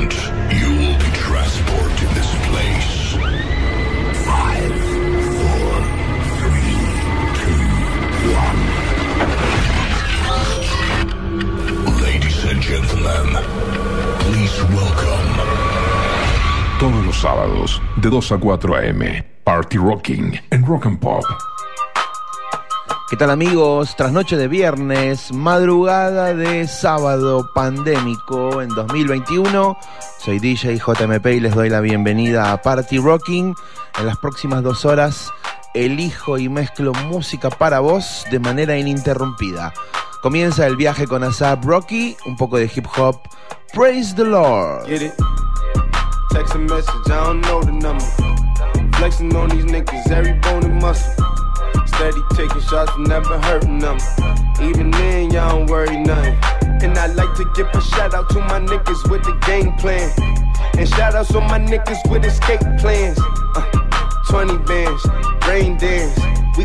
And moment, you will be transported to this place. Five, four, three, two, one. Ladies and gentlemen, please welcome. Todos los sábados, de 2 a 4 a.m. Party Rocking en Rock and Pop. ¿Qué tal amigos? Trasnoche de viernes, madrugada de sábado pandémico en 2021. Soy DJ JMP y les doy la bienvenida a Party Rocking. En las próximas dos horas elijo y mezclo música para vos de manera ininterrumpida. Comienza el viaje con Asap Rocky, un poco de hip hop. Praise the Lord. Get it? Text a message, I don't know the number. Flexing on these niggas, every bone and muscle. Steady taking shots, never hurting them. Even then, y'all don't worry nothing. And I like to give a shout out to my niggas with the game plan. And shout outs to my niggas with escape plans. Uh, 20 bands, rain dance. We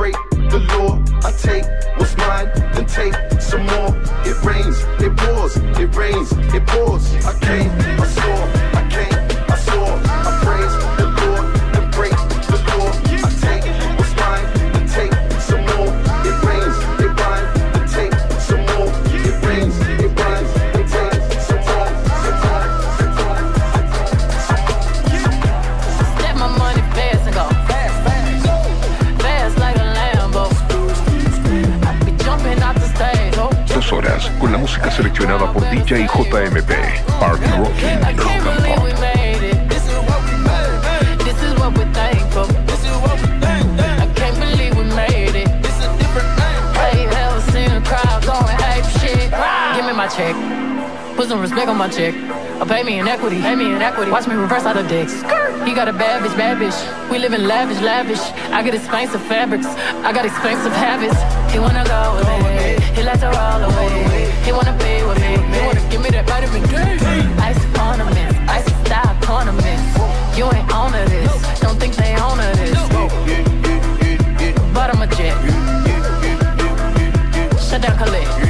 break the law. I take what's mine, then take some more. It rains, it pours, it rains, it pours. I came, I saw, con la música seleccionada por DJ JMP. Party Rocking Pop. check. Put some respect on my check. Pay me in equity. Pay me in equity. Watch me reverse out of dicks. He got a bad bitch, bad bitch. We live in lavish, lavish. I expensive fabrics. I got expensive habits. He wanna go with. He likes to roll away. He wanna be with me. He wanna give me that vitamin D. Ice ornaments, ice style ornaments. You ain't on to this. Don't think they own to this. But I'm a jet. Shut down Khalid.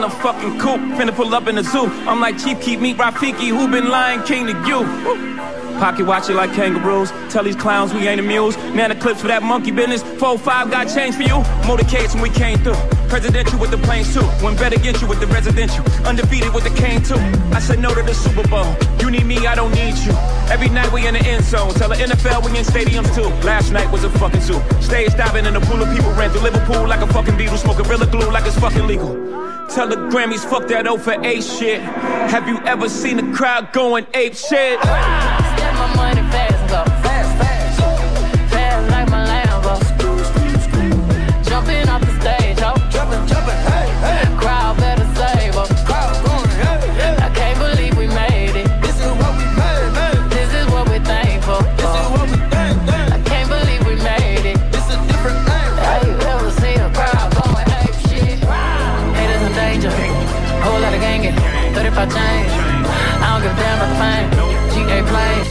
in a fucking coop, finna pull up in the zoo. I'm like Chief Keef Meet Rafiki, who been lying king to you. Woo. Pocket watch it like kangaroos. Tell these clowns we ain't amused. Man, the clips for that monkey business. 4-5 got change for you. Motorcades when we came through. Presidential with the planes too. When better get you with the residential. Undefeated with the cane too. I said no to the Super Bowl. You need me, I don't need you. Every night we in the end zone. Tell the NFL we in stadiums too. Last night was a fucking zoo. Stage diving in a pool of people ran through Liverpool like a fucking Beatle. Smoking Gorilla Glue like it's fucking legal. Tell the Grammys, fuck that O for A shit. Have you ever seen a crowd going ape shit? Bye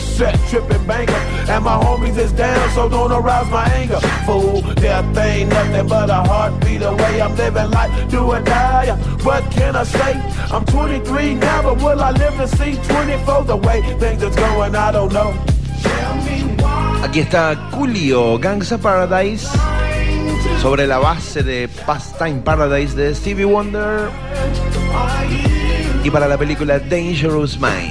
set tripping banker. And my homies is down, so don't arouse my anger. Fool, death ain't nothing but a heartbeat away. I'm living life, do or die. What can I say? I'm 23 now, but will I live to see 24? The way things is going, I don't know. Aquí está Coolio, Gangs of Paradise, sobre la base de Pastime Paradise de Stevie Wonder y para la película Dangerous Minds.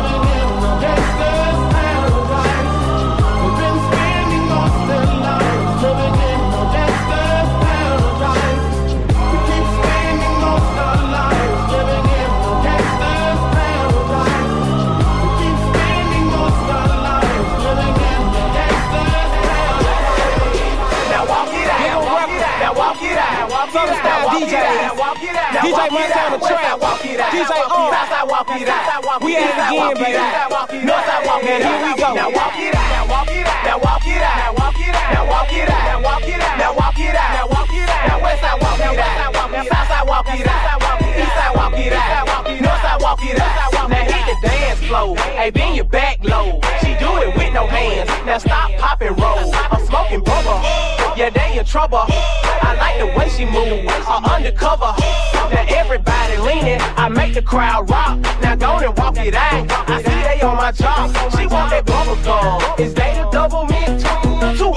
It out. Southern style Now walk DJ. it out. Now walk it out. Now DJ walk it Montana Trap. side walk it out. DJ O. side walk it out. We at it East side again, walk it baby. out. North side walk it out. here we go. Now walk it out. Now walk it out. Now walk it out. Now walk it out. Now walk it out. Now walk it out. Now walk it out. Now walk it out. Now west side walk it out. Now south side walk it out. East side walk it out. North side walk it out. Dance floor. Hey, bend your back low. She do it with no hands. Now stop, pop and roll. I'm smoking bubble. Yeah, they in trouble. I like the way she move. Uh, undercover. Now everybody leaning. I make the crowd rock. Now go and walk it out. I see they on my job. She want that bubble gum. Is they the Doublemint? Two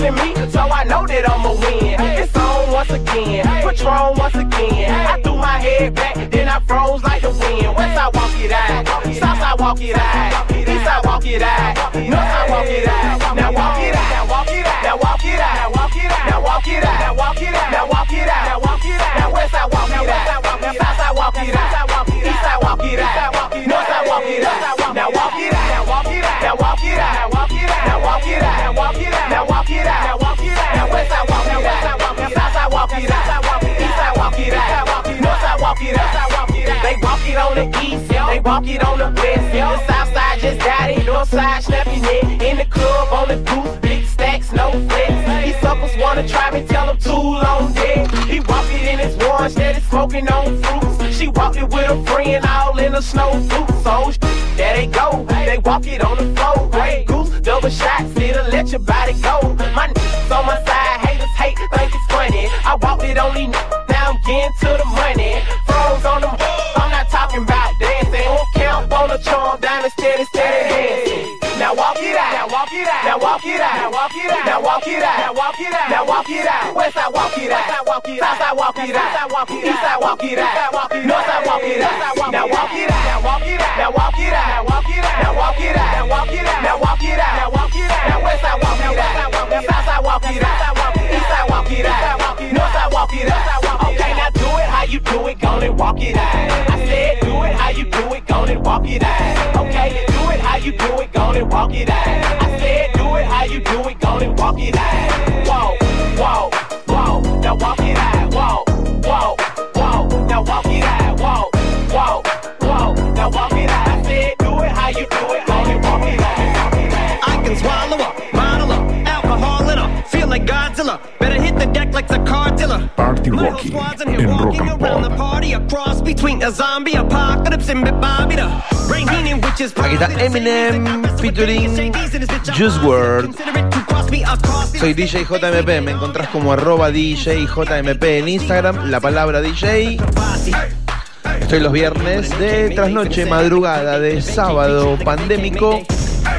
in me, so I know that I'ma win. It's on once again, Patron once again. I threw my head back, then I froze like the wind. West I walk it out, south I walk it out, east I walk it out, north I walk it out. Now walk it out, now walk it out, now walk it out, now walk it out, now walk it out, now walk it out, now walk it out, now walk it out. Now west I walk it out, now south I walk it out, east I walk it out. It out. It on the east, they walk it on the west. The south side just got it, north side snapping it. In the club on the goose, big stacks, no flex. These suckers wanna try me, tell them too long dead. He walk it in his orange, steady smoking on fruits. She walked it with a friend, all in a snow boots. So there they go, they walk it on the floor. Grey goose, double shots, it'll let your body go. My niggas on my side, haters hate, think it's funny. I walked it on these now I'm getting to the money. Dancing. Diamond steady, steady dancing. Now Now walk it out. Now walk it out. Now walk it out. Now walk it out. Now walk it out. Now walk it out. Now walk it out. West side walk it out. South side walk it out. East side walk it out. North side walk it out. Now walk it out. Walk it out. Whoa, whoa, whoa. Now walk it out. Whoa, whoa, whoa. Now walk it out. Whoa, whoa, whoa. Now walk it out. I said do it how you do it. Go and walk it out. I can swallow up, bottle up, alcohol. Feel like Godzilla. Better hit the deck like the car dealer. Party Little Rocking squads in here Rock walking and around the Pop. party. A cross between a zombie apocalypse and Bobby the Brain Heenan, which is Aquí está Eminem featuring Juice WRLD. Soy DJ JMP, me encontrás como arroba DJ JMP en Instagram, la palabra DJ. Estoy los viernes de trasnoche, madrugada de sábado pandémico,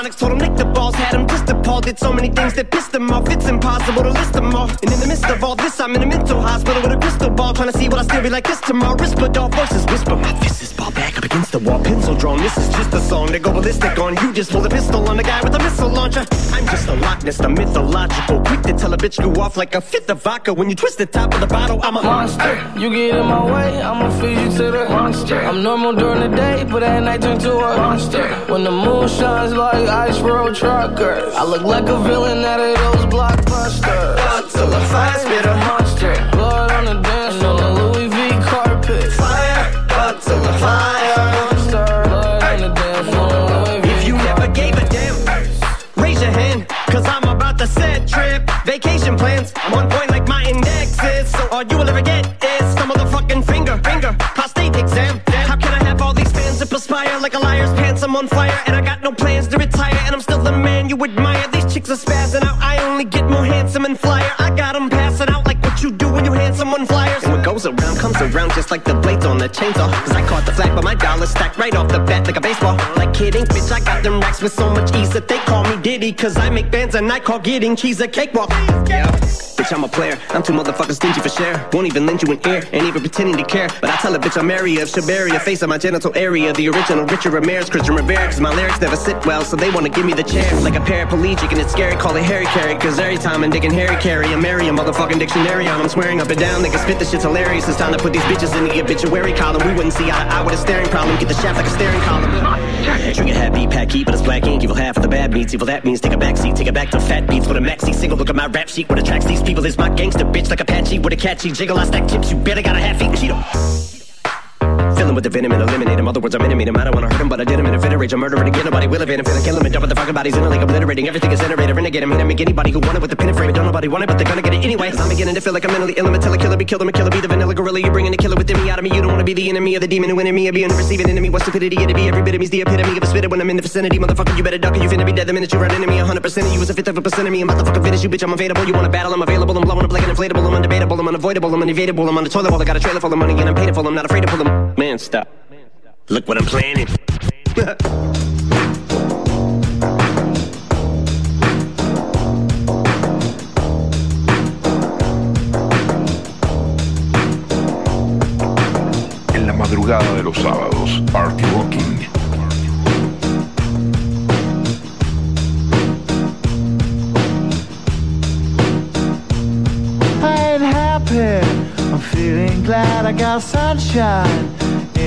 onyx. Told him Nick the balls had him just appalled. Did so many things that pissed him off. It's impossible to list them all. And in the midst of all this, I'm in a mental hospital with a crystal ball. Trying to see what I still be like this tomorrow. Whisper, voices whisper. My fist is ball back up against the wall. Pencil drawn. This is just a song that go ballistic on. You just pull a pistol on the guy with a missile launcher. I'm just a Loch Ness, the mythological. Quick to tell a bitch go off like a fifth of vodka. When you twist the top of the bottle, I'm a monster. You get in my way, I'ma feed you to the monster. I'm normal during the day, but at night turn to a monster. When the moon shines like ice road truckers, I look like a villain out of those blockbusters. to the fire Spit a monster, blood on the dance floor, the Louis V carpet. Fire, up to the fire. Monster, blood on the dance floor, Louis V If you never gave a damn, raise your hand, cause I'm about to set trip. Vacation plans, I'm on point like my index is. So all you will ever get is some motherfucking finger, finger, prostate exam. How can I have all these fans that perspire like a liar's pants? I'm on fire and I got no plans to the man you admire. These chicks are spazzing out. I only get more handsome and flyer. I got 'em passing out like what you do when you hand someone flyers. Goes around comes around just like the blades on the chainsaw. Cause I caught the flag, but my dollar's stacked right off the bat like a baseball. Like kidding, bitch, I got them racks with so much ease that they call me Diddy. Cause I make bands and I call getting cheese a cakewalk. Yeah. Bitch, I'm a player. I'm too motherfucking stingy for share. Won't even lend you an ear, ain't even pretending to care. But I tell a bitch I'm area of Shabaria, face of my genital area. The original Richard Ramirez, Christian Rivera. Cause my lyrics never sit well, so they wanna give me the chair. Like a paraplegic, and it's scary, call it Harry Carry. Cause every time I'm digging Harry Carry, I'm marry a motherfucking dictionary on. I'm swearing up and down, they can spit this shit's hilarious. It's time to put these bitches in the obituary column. We wouldn't see eye to eye with a staring problem. Get the shaft like a staring column. Trigger happy, packy, but it's black ink. Evil half of the bad meats. Evil that means take a back seat, take it back to fat beats with a maxi single. Look at my rap sheet. What attracts these people is my gangster bitch like Apache with a catchy jiggle. I stack chips. You better got a half eat Cheeto. Him with the venom and eliminate him. Other words, I'm intimate him. I don't wanna hurt him, but I did him in a fit rage. I'm murdering again. Nobody will evade him. Finna kill him and dump the fucking bodies in a lake, obliterating everything is iterated. Renegade him, hit him, make anybody who wanted with the pin and frame. it. Don't nobody want it, but they're gonna get it anyway. i I'm beginning to feel like I'm mentally ill. I'm a a killer, be killed. I'm a killer, be the vanilla gorilla. You're bringing the killer within me out of me. You don't wanna be the enemy of the demon who me. Being the receiving enemy. What stupidity it'd be. Every bit of me's the epitome of a spitter when I'm in the vicinity. Motherfucker, you better duck or you finna be dead the minute you run into me. 100% of you is a fifth of a percent of me. I'm about to fucking finish you, bitch. I'm available. You wanna battle? I'm available. I'm blowing up like an inflatable. I'm undebatable. I'm unavoidable. I'm unevadable. I'm on the toilet while I got a trailer full of money and I'm paid for. I'm not afraid to pull them. Man, stop. Look what I'm planning. En la madrugada de los sábados, Party Rocking. I ain't happy. I'm feeling glad I got sunshine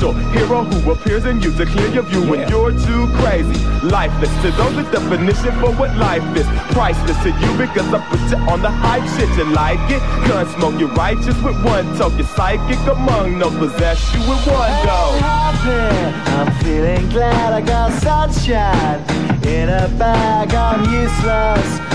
hero who appears in you to clear your view when you're too crazy. Lifeless to those, the definition for what life is. Priceless to you because I put you on the hype shit. You like it? Gun smoke, you're righteous with one toke. You're psychic among no possess you with one happy. I'm feeling glad I got sunshine in a bag. I'm useless,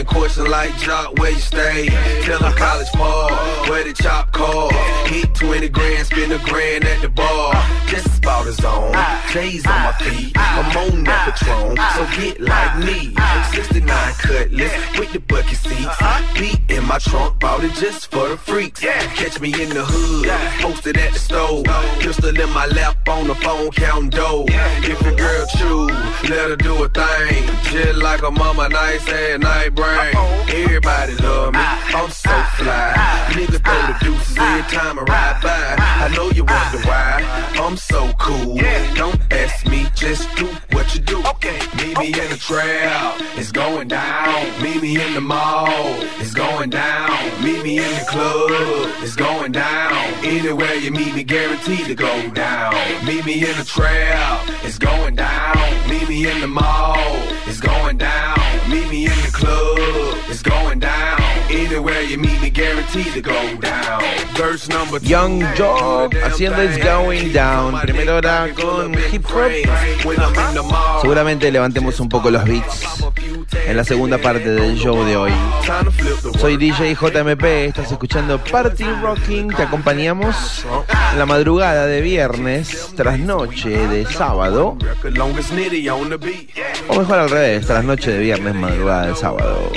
A million questions like Joc, where you stay? Tell them college ball, where the chop call. Hit 20 grand, spend a grand at the bar. Just about his own. J's on my feet, I'm on that Patron, so get like me. 69 cutlass with the bucket seats. Beat in my trunk, bought it just for the freaks. Catch me in the hood, posted at the store. Pistol in my lap on the phone, counting dough. If your girl choose, let her do a thing. Just like a mama, nice and night brain. Everybody love me, I'm so fly. Nigga throw the deuces every time I ride by. I know you wonder why, I'm so cool. Don't ask me, just do what you do. Meet me in the trail, it's going down. Meet me in the mall, it's going down. Meet me in the club, it's going down. Anywhere you meet me, guaranteed to go down. Meet me in the trail, it's going down. Meet me in the mall, it's going down. Meet me in the club, it's going down. Anywhere you meet me, guaranteed to go down. Verse number two. Young Job haciendo It's Going Down. Primera hora con hip hop. Seguramente levantemos un poco los beats en la segunda parte del show de hoy. Soy DJ JMP, estás escuchando Party Rocking. Te acompañamos la madrugada de viernes, tras noche de sábado. O mejor al revés, tras noche de viernes, madrugada de sábado.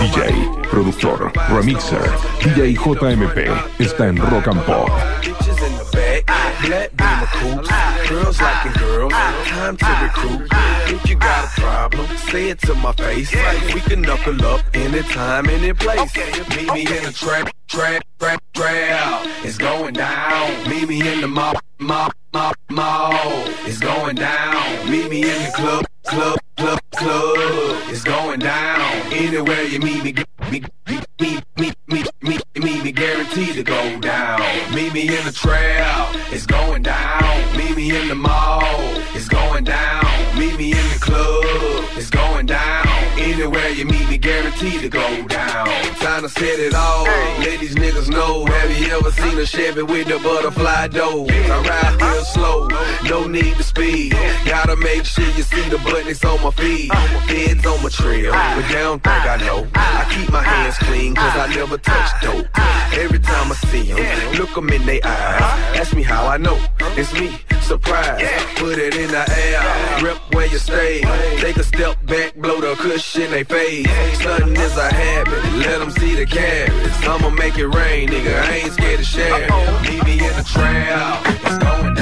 DJ, productor, remixer, DJ JMP está en Rock and Pop. Black beamer coops. Girls liking girls. Time to recruit. If you got a problem, say it to my face. We can knuckle up anytime, any place. Meet me in the trap, trap, trap, trap. It's going down. Meet me in the mall, mall, mall, mall. It's going down. Meet me in the club, club, club, club. It's going down. Anywhere you meet me, me, me, me, me, me, me, meet me, guaranteed to go down. Meet me in the trail, it's going down. Meet me in the mall, it's going down. Meet me in the club, it's going down. Anywhere you meet me, guaranteed to go down. Time to set it all. Let these niggas know. Have you ever seen a Chevy with the butterfly doors? I ride real slow, no need to speed. Gotta make sure you see the buttons on my feet. Feds on my trail, but they don't think I know. I keep my hands clean, cause I never touch dope. Every time I see them, look them in their eyes. Ask me how I know. It's me, surprise. Put it in the air, rip where you stay. Take a step back, blow the cushion they face. Stunting is a habit, let them see the carrots. I'ma make it rain, nigga. I ain't scared to share. Meet me in the trail, it's going down.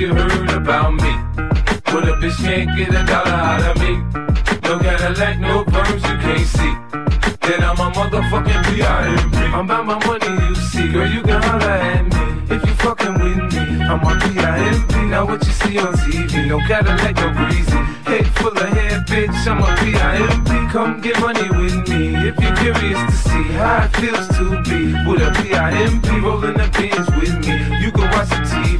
you heard about me. But a bitch can't get a dollar out of me. No Cadillac, no perms, you can't see. Then I'm a motherfucking P.I.M.P. I'm about my money, you see. Girl, you can holler at me. If you fucking with me, I'm a P.I.M.P. Now what you see on TV, no Cadillac, no greasy. Head full of hair, bitch, I'm a P.I.M.P. Come get money with me if you're curious to see how it feels to be with a P.I.M.P. rolling the pins with me. You can watch the TV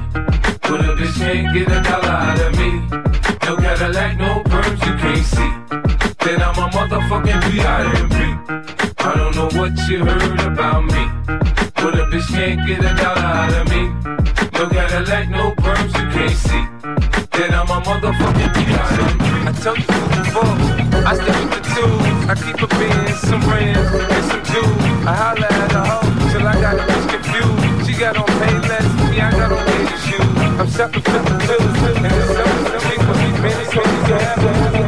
But a bitch can't get a dollar out of me. No Cadillac, no perms, you can't see. Then I'm a motherfucking P.I.M.P. I don't know what you heard about me. But a bitch can't get a dollar out of me. No Cadillac, no perms, you can't see. Then I'm a motherfucking P.I.M.P. I told you before, I stay with the tools. I keep a bin, some rims, and some jewels. I holla at a hoe till I got a bitch confused. She got on Payless, me I got on for the tools, and man. It's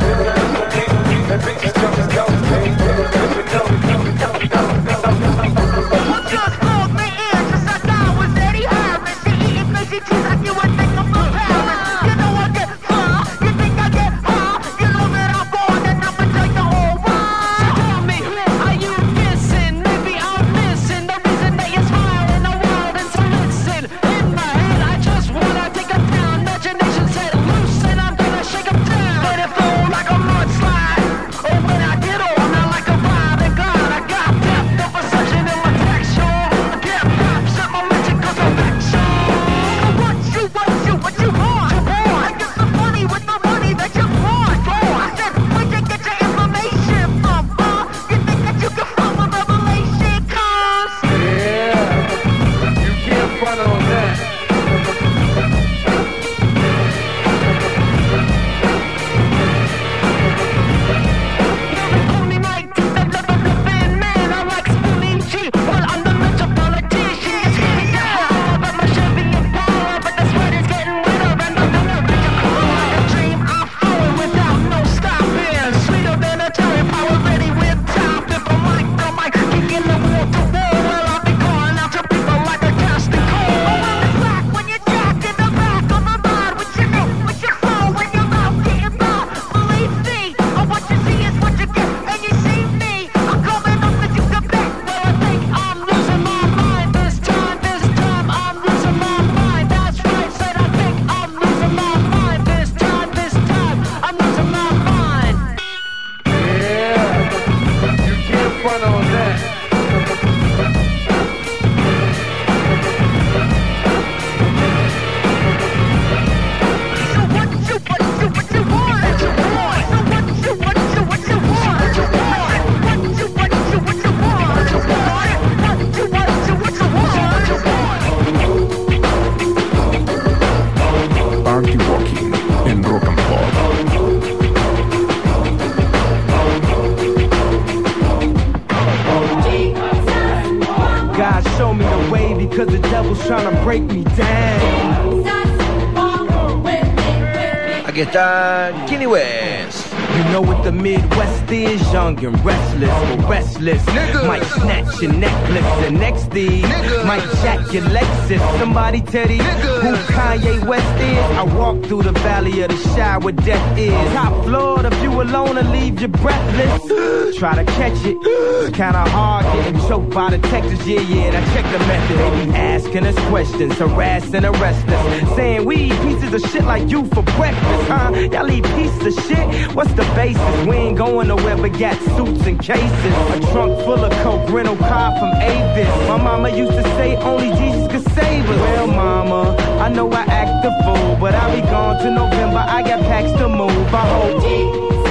Aquí Kanye West. You know what the Midwest is, young and restless, but restless. Might snatch your necklace, the next thing might jack your Lexus. Somebody tell these who Kanye West is. I walk through the valley of the where death is. Top floor, if you alone will leave you breathless. Try to catch it, it's kinda hard getting choked by the Texas. Yeah, yeah, I check the method. They be asking us questions, harassing, arrest us, saying we eat pieces of shit like you for breakfast, huh? Y'all eat pieces of shit. What's the basis? We ain't going nowhere but got suits and cases. A trunk full of coke, rental car from Avis. My mama used to say only Jesus could save us. Well, mama, I know I act the fool, but I'll be gone to November. I got packs to move. I hope.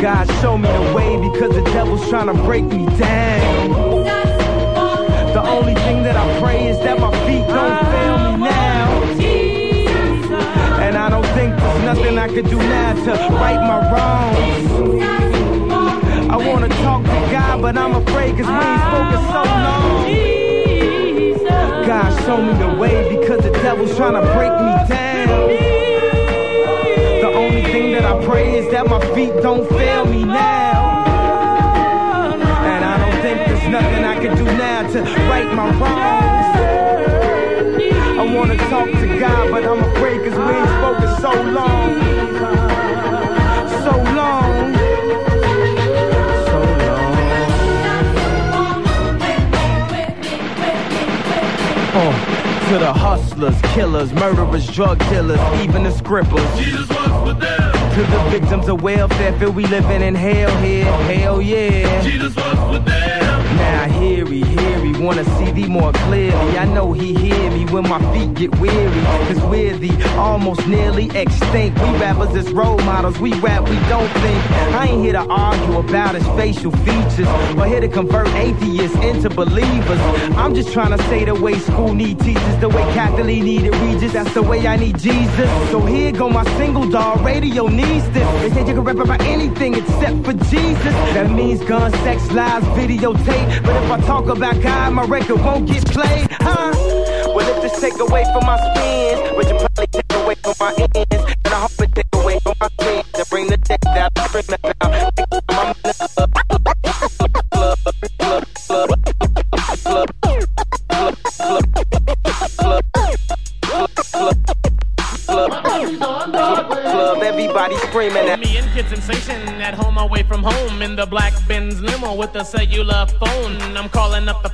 God show me the way because the devil's trying to break me down. The only thing that I pray is that my feet don't fail me now. And I don't think there's nothing I could do now to right my wrongs. I wanna talk to God, but I'm afraid cause we ain't spoken so long. God show me the way because the devil's trying to break me down. The only thing that I pray is that my feet don't fail me now. And I don't think there's nothing I can do now to right my wrongs. I wanna talk to God, but I'm afraid cause we ain't spoken so long. So long. So long. Oh, to the hustlers, killers, murderers, drug dealers, even the scribblers. Jesus was with them. To the victims of welfare, feel we living in hell here. Hell yeah. Jesus was with them. Now hear me, hear wanna see thee more clearly. I know he hear me when my feet get weary. Cause we're the almost nearly extinct. We rappers as role models, we rap, we don't think. I ain't here to argue about his facial features or here to convert atheists into believers. I'm just trying to say the way school need teachers, the way Kathie Lee needed Regis, that's the way I need Jesus. So here go my single dog, radio needs this. They say you can rap about anything except for Jesus. That means gun, sex, lies, videotape. But if I talk about God, my record won't get played, huh? Well, if this take away from my spins, but you probably take away from my ends. And I hope it take away from my sins and bring the bring down. Next time I'm in the club, club, club, club, club, club, club, club, club, club, everybody screaming at Me and Kid Sensation at home away from home in the black Benz limo with a cellular phone. I'm calling up the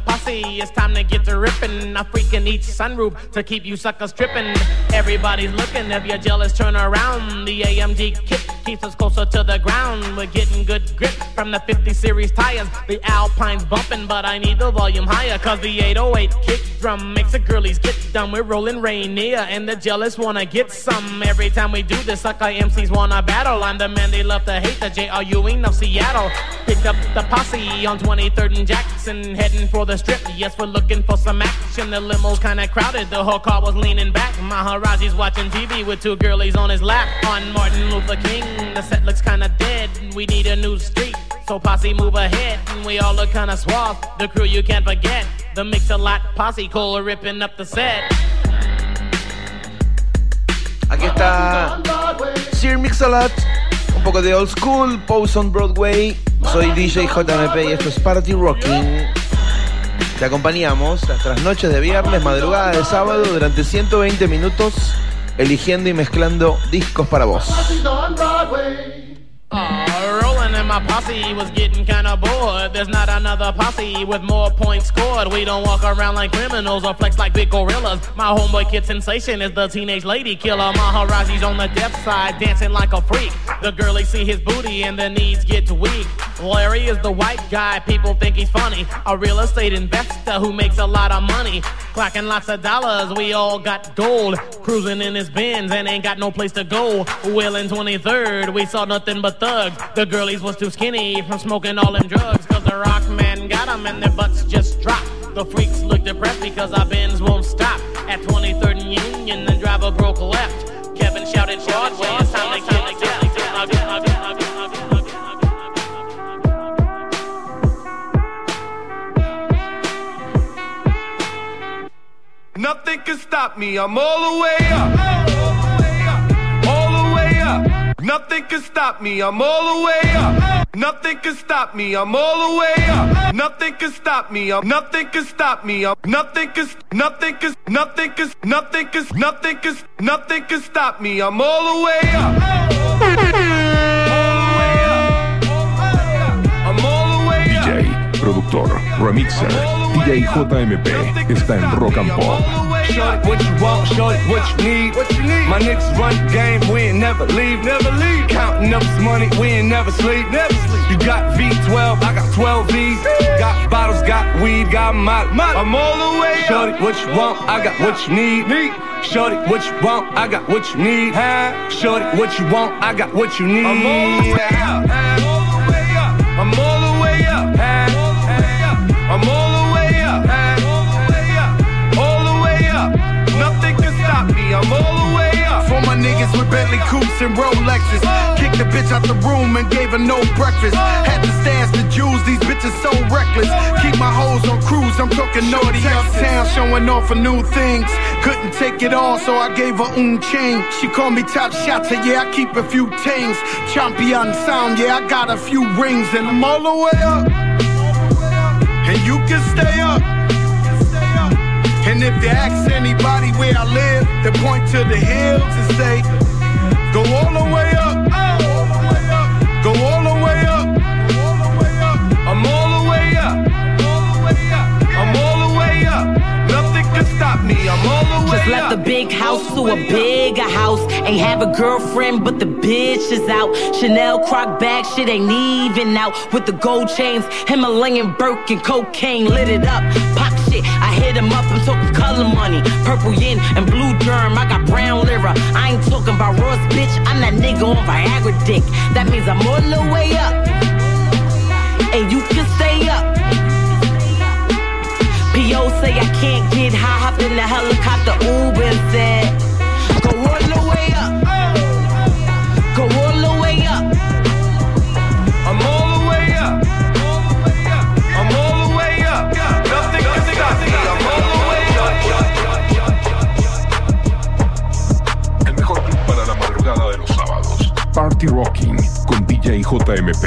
each sunroof to keep you suckers tripping. Everybody's looking, if you're jealous, turn around. The AMG kit keeps us closer to the ground. We're getting good grip from the 50 series tires. The Alpine's bumping, but I need the volume higher. Cause the 808 kick drum makes the girlies get dumb. We're rolling Rainier, and the jealous wanna get some. Every time we do this, sucker MCs wanna battle. I'm the man they love to hate, the J.R. Ewing of Seattle. Picked up the posse on 23rd and Jackson, heading for the strip. Yes, we're looking for some action. The limo's kinda crowded, the whole car was leaning back. Maharaji's watching TV with two girlies on his lap. On Martin Luther King, the set looks kinda dead. We need a new street. So posse move ahead, and we all look kinda suave. The crew you can't forget, the mix a lot posse, Cole ripping up the set. Aquí está Sir Mix-a-Lot, un poco de old school, Pose on Broadway. Soy DJ JMP y esto es Party Rocking. Te acompañamos las noches de viernes, madrugada de sábado durante 120 minutos, eligiendo y mezclando discos para vos. And my posse was getting kinda bored. There's not another posse with more points scored. We don't walk around like criminals or flex like big gorillas. My homeboy Kid Sensation is the teenage lady killer. Maharaji's on the deaf side, dancing like a freak. The girlies see his booty and the knees get weak. Larry is the white guy, people think he's funny. A real estate investor who makes a lot of money. Clacking lots of dollars, we all got gold. Cruising in his Benz and ain't got no place to go. Will in 23rd, we saw nothing but thugs. The girlies was too skinny from smoking all them drugs. Cause the rock man got them and their butts just dropped. The freaks look depressed because our Benz won't stop. At 23rd and Union, the driver broke left. Kevin shouted, Broadway, it's time to get Nothing can stop me. I'm all the way up. Nothing can stop me. I'm all the way up. Nothing can stop me. I'm all the way up. Nothing can stop me. I'm nothing can stop me. I'm nothing can nothing can nothing can nothing can nothing can nothing can stop me. I'm all the way up. DJ, productor, remixer, DJ JMP está en Rock and Pop. Shorty, what you want, shorty, what you need. What you need? My niggas run the game, we ain't never leave, never leave. Counting up this money, we ain't never sleep, never sleep. You got V12, I got 12 V's. Got bottles, got weed, got my, my. I'm all the way Shorty, what you want, I got what you need. need. Shorty, what you want, I got what you need. Huh? Shorty, what you want, I got what you need. I'm all the way up. With Bentley coupes and Rolexes. Kicked the bitch out the room and gave her no breakfast. Had to stash the jewels, these bitches so reckless. Keep my hoes on cruise, I'm talking naughty uptown, showing off for new things. Couldn't take it all, so I gave her un chain. She called me top shotter, yeah, I keep a few tings. Champion sound, yeah, I got a few rings, and I'm all the way up. And you can stay up. And if you ask anybody where I live, they point to the hills and say, Go all the way up. Oh, go all the way up. I'm all the way up. I'm all the way up. Nothing can stop me. I'm all the way Just left the big house to a bigger house. Ain't have a girlfriend, but the bitch is out. Chanel croc bag, shit ain't even out. With the gold chains, Himalayan Birkin, cocaine lit it up. Pop shit, I hit him up. I'm talking color money, purple yin and blue germ. I got brown lira. I ain't talking about Ross, bitch. I'm that nigga on Viagra dick. That means I'm all the way up, and you can stay up. P.O. say I can't get high, hopped in the helicopter, Uber said, Party Rocking con DJ JMP.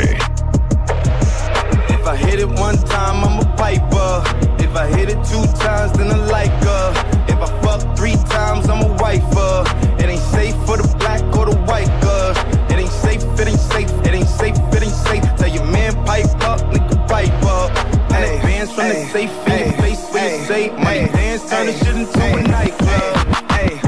If I hit it one time, I'm a piper. If I hit it two times, then I like her. If I fuck three times, I'm a wifer. It ain't safe for the black or the white girl. It ain't safe, it ain't safe, it ain't safe, it ain't safe. Tell your man pipe up, nigga pipe up. And the bands from the safe in your face when you say money dance, turn the shit into a nightclub. Hey,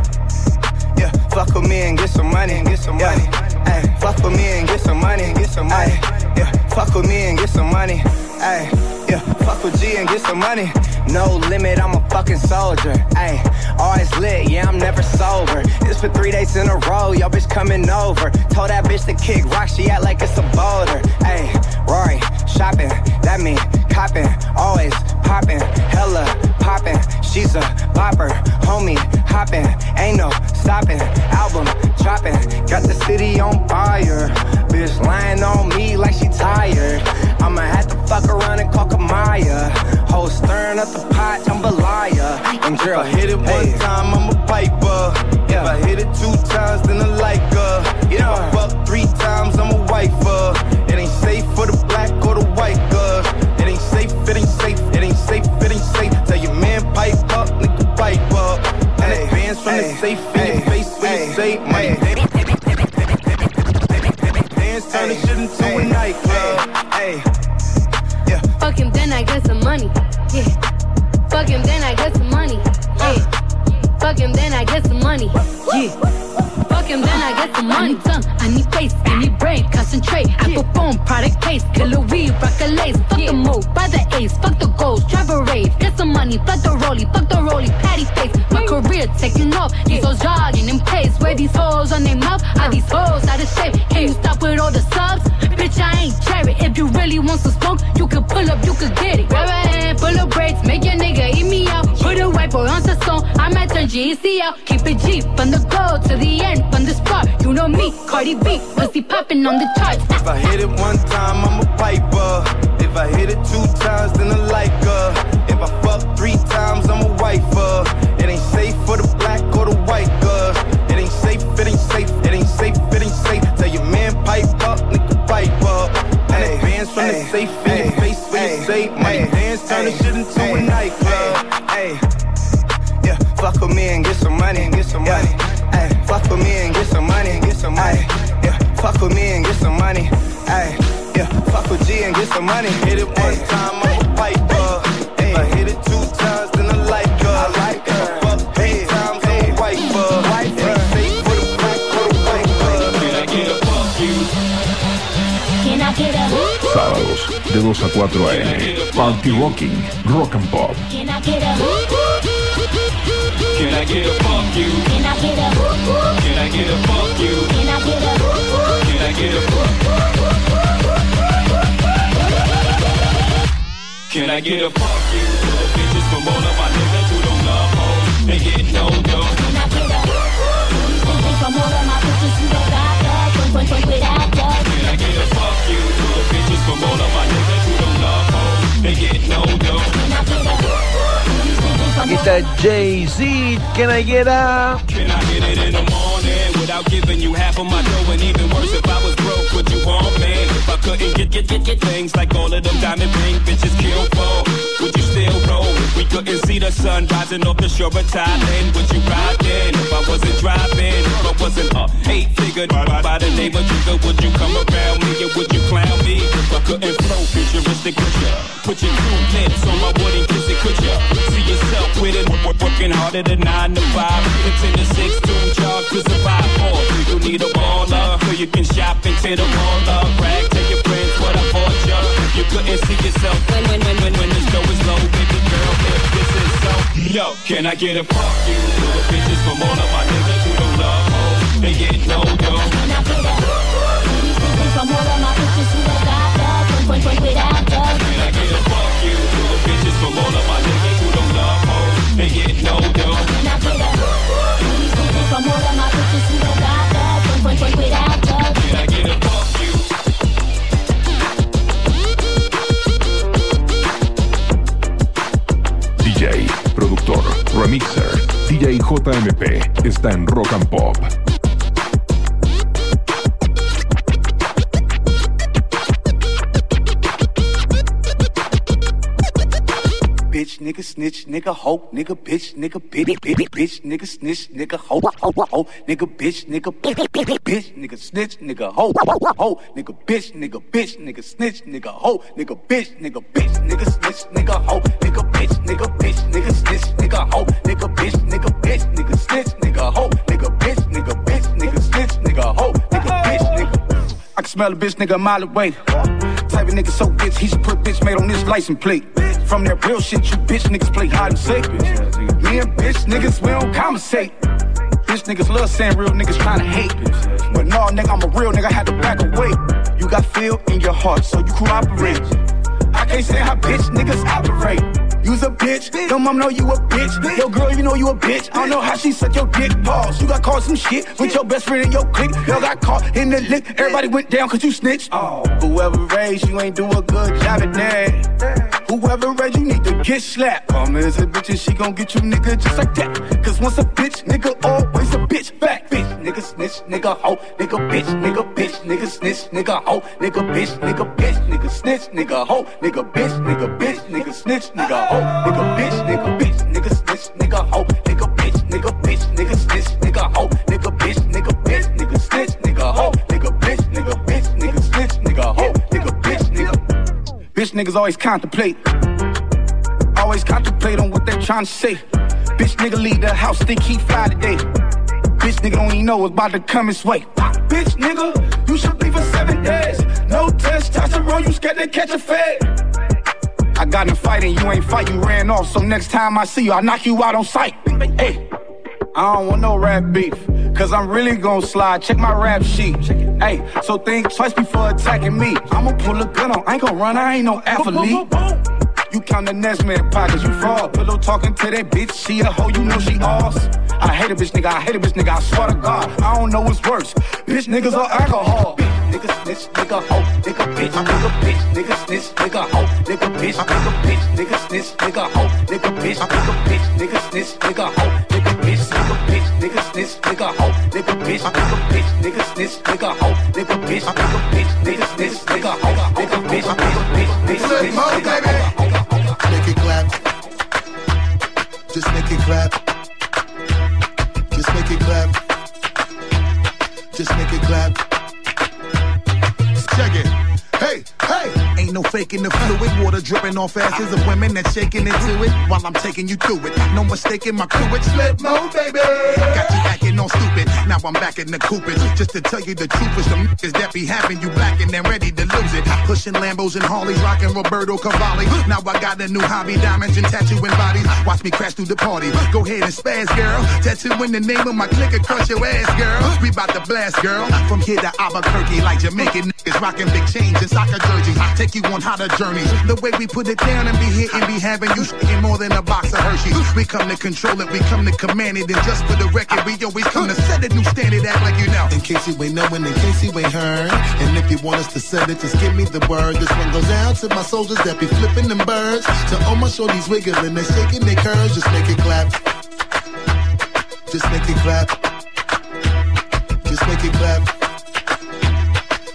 yeah, fuck with me and get some money, and get some money. Hey, fuck with me and get some money, and get some money. Yeah, fuck with me and get some money. Hey, yeah, fuck with G and get some money. No limit, I'm a fucking soldier. Hey, always lit, yeah, I'm never sober. It's for three days in a row, yo bitch coming over. Told that bitch to kick rock, she act like it's a boulder. Hey, Rory, shopping, that mean copping, always popping, hella popping. She's a bopper, homie, hopping, ain't no stopping. Album dropping, got the city on fire. Bitch lying on me like she tired. I'ma have to fuck around and call Kamaiyah. Whole stirring up the pot, I'm a liar. And girl, If I hit it one time, I'm a piper. If I hit it two times, then I like her. If I fuck three times, I'm a wifer. It ain't safe for the black or the white girl. The from the safe in your face when you say money. Dance, turn the shit into a nightclub. Hey, Fuck him, then I get some money. Yeah. Fuck him, then I get some money. Yeah. Fuck him, then I get some money. Yeah. Fuck him, then I get some money. Tongue, I need face, I need brain, concentrate. Apple phone, product case, killer weed, rock a lace. Fuck the move, buy the ace, fuck the goals, drive a rave. Get some money, fuck the rollie, fuck the rollie, patty face. My career taking off, these hoes jogging in place. Where these hoes on their mouth, are these hoes out of shape? Can you stop with all the subs? Bitch, I ain't cherry. If you really want some smoke, you can pull up, you can get it. Grab a hand, pull up braids, make your nigga eat me out. Put a boy on the song, I might turn G-Eazy out. Keep it G from the go to the end, from the start. You know me, Cardi B, pussy popping on the charts. If I hit it one time, I'm a piper. If If I hit it two times, then I like her. If I fuck three times, I'm a wifer. It ain't safe for the black or the white girl. It ain't safe, it ain't safe, it ain't safe, it ain't safe. Tell your man pipe up, nigga pipe up. Hundred bands from the safe in your face when you say money dance, turn the shit into a nightclub. Hey, yeah, fuck with me and get some money, get some money. Hey, fuck with me and get some money, get some money. Yeah, fuck with me and get some money. Hey, yeah, fuck with G and get some money. Hit it one time, I'm a piper. If I hit it two times, then I like her. I like her. If I fuck three times, I'm a wiper. It ain't safe for the black or the white girl. Can I get a fuck you? Can I get a Sábados de 2 a 4 a.m. Party Rocking, Rock and Pop. Can I get a Can I get a fuck you? Can I get a Can I get a fuck you? Can I get a Can I get a Can I get a fuck you? To the bitches from all of my niggas who don't love hoes. They get no dough. Can I get a From all of my bitches who don't got love Point, point, point without love Can I get a fuck you? To the bitches from all of my niggas who don't love hoes. They get no dough. Aquí está Jay-Z, Can I Get Up? Without giving you half of my dough? And even worse, if I was broke, would you want me? If I couldn't get, get, get, get things like all of them diamond ring bitches kill for, would you still roll? We couldn't see the sun rising off the shore of Thailand, would you ride then? If I wasn't driving, if I wasn't a eight figure by, by the name of Jigga, would you come around me or would you clown me? If I couldn't flow futuristic, would you? Put your two lips on my wooden kiss it, could you? See yourself with it, wo- wo- working harder than nine to five, and ten to six, two jobs to survive. You need a baller, so you can shop tear the. Brag, tell your friends what I bought you. Couldn't see yourself when, when, when, when, when the show is low, baby girl. If this is so, yo, can I get a fuck you to the bitches from all of my niggas who don't love hoes? They get no dough. Can I get a From all of my who don't got love Point, without love Can I get a fuck you to the bitches from all of my niggas who don't love hoes? They no dough. Can I get a From all of my bitches who don't DJ, productor, remixer, DJ JMP está en Rock and Pop. Nigga, snitch, nigga, hoe, nigga, bitch, nigga, bitch, bitch, nigga, snitch, nigga, hoe, hoe, hoe, nigga, bitch, nigga, bitch, nigga, snitch, nigga, hoe, hoe, nigga, bitch, nigga, bitch, nigga, snitch, nigga, hoe, nigga, bitch, nigga, bitch, nigga, snitch, nigga, hoe, nigga, bitch, nigga, bitch, nigga, snitch, nigga, hoe, nigga, bitch, nigga, bitch, nigga, snitch, nigga, hoe, nigga, bitch, nigga, bitch, nigga, snitch, nigga, hoe, nigga, bitch, nigga. I can smell a bitch nigga a mile away. Type of nigga so bitch, he should put bitch made on this license plate. From that real shit, you bitch niggas play hide and seek. Me and bitch niggas, we don't conversate. Bitch niggas love saying real niggas tryna hate. But no, nigga, I'm a real nigga, had to back away. You got feel in your heart, so you cooperate. I can't say how bitch niggas operate. You's a bitch, your mom know you a bitch. Your girl, you know you a bitch. I don't know how she suck your dick. Pause. You got caught some shit with your best friend in your clique. Y'all got caught in the lick. Everybody went down cause you snitched. Oh. Whoever raised you ain't do a good job at that. Whoever raised you need to get slapped. Come as a bitch and she gon' get you nigga just like that. Cause once a bitch, nigga, always a bitch. Fact, bitch, nigga, snitch, nigga, hoe, nigga, bitch, nigga, bitch, nigga, snitch, nigga, hoe, nigga, bitch, nigga, bitch, nigga, snitch, nigga, hoe, nigga, bitch, nigga, bitch, snitch, nigga, hoe, nigga, bitch, nigga, bitch, nigga, snitch, nigga, hoe, nigga, bitch, nigga, bitch, nigga, snitch, nigga, hoe, nigga, bitch, nigga, bitch, nigga, snitch, nigga, hoe, nigga, bitch, nigga, bitch, nigga, snitch, nigga, hoe, nigga, bitch, nigga. Bitch niggas always contemplate. Always contemplate on what they trying to say. Bitch nigga leave the house, think he fly today. Bitch nigga don't even know what's about to come his way. Bitch nigga, you should be for seven days. No testosterone, you scared to catch a fade. I got in a fight and you ain't fight, you ran off. So next time I see you, I knock you out on sight. Hey, I don't want no rap beef. Cause I'm really gon' slide. Check my rap sheet. Hey, so think twice before attacking me. I'ma pull a gun on. I ain't gon' run, I ain't no athlete. You count the next man pockets, you fraud. Pillow talking to that bitch, she a hoe, you know she off. I hate a bitch nigga, I hate a bitch nigga, I swear to God. I don't know what's worse. Bitch niggas or alcohol. Nigga snitch, nigga hoe, nigga bitch, nigga bitch, nigga snitch, nigga hoe, nigga bitch, nigga bitch, nigga snitch, nigga hoe, nigga bitch, nigga bitch, nigga snitch, nigga hoe, nigga bitch, nigga bitch, nigga snitch, nigga hoe, nigga bitch, nigga bitch, nigga snitch, nigga hoe, nigga bitch, nigga bitch, nigga snitch, nigga hoe, nigga bitch, nigga bitch, nigga snitch, nigga hoe. Make it clap. Just make it clap. Just make it clap. Just make it clap. Check it. Ain't no faking the fluid. Water dripping off asses of women that's shaking into it while I'm taking you through it. No mistaking my crew. It's slip mode, baby. Got you acting all stupid. Now I'm back in the coopage. Just to tell you the truth is the niggas that be having you black and then ready to lose it. Pushing Lambos and Harleys, rocking Roberto Cavalli. Now I got a new hobby, diamonds and tattooing bodies. Watch me crash through the party. Go ahead and spaz, girl. Tattoo in the name of my clique across your ass, girl. We bout to blast, girl. From here to Albuquerque, like Jamaican niggas rocking big chains and soccer jerseys. Take you on hotter journeys. The way we put it down and be hitting, be having you shaking more than a box of Hershey's. We come to control it, we come to command it, and just for the record, we always come to set a new standard, act like you know. In case you ain't knowing, in case you ain't heard, and if you want us to set it, just give me the word. This one goes out to my soldiers that be flipping them birds. To all my shorties wiggling, they shaking their curves, just make it clap. Just make it clap. Just make it clap.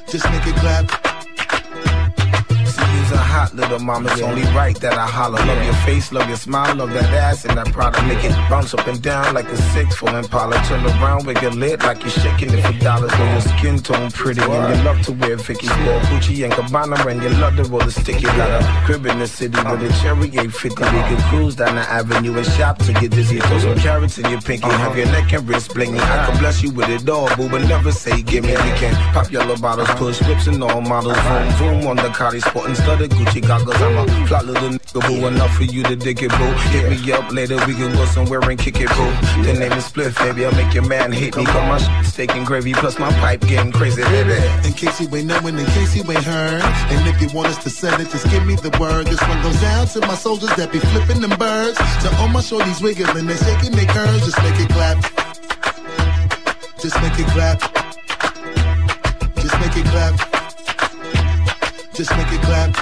Just make it clap. You's a hot little mama. It's only right that I holler. Love your face, love your smile, love that ass and that product. Make it bounce up and down like a six for Impala. Turn around with your lid like you're shaking it for dollars. Know your skin tone pretty and you love to wear Vicky Sport, Gucci and Cabana. And you love to roll the sticky. Got a crib in the city with a cherry 850. We could uh-huh. cruise down the avenue and shop to get dizzy. Throw some carats in your pinky. Have uh-huh. your neck and wrist blingy. I can bless you with it all, boo, but never say give me. We can pop yellow bottles, uh-huh. push whips and all models. Vroom, vroom on the Cardi sporting studded Gucci goggles. I'm a flat little nigga, boo. Enough for you to dig it, boo. Hit me up later, we can go somewhere and kick it, boo. The name is Spliff, baby. I'll make your man hate me. Got my steak and gravy, plus my pipe getting crazy, baby. In case you ain't knowing, in case you ain't heard. And if you want us to set it, just give me the word. This one goes out to my soldiers that be flipping them birds. To all my shorties wiggling, they shaking their curves. Just make it clap. Just make it clap. Just make it clap. Just make it clap.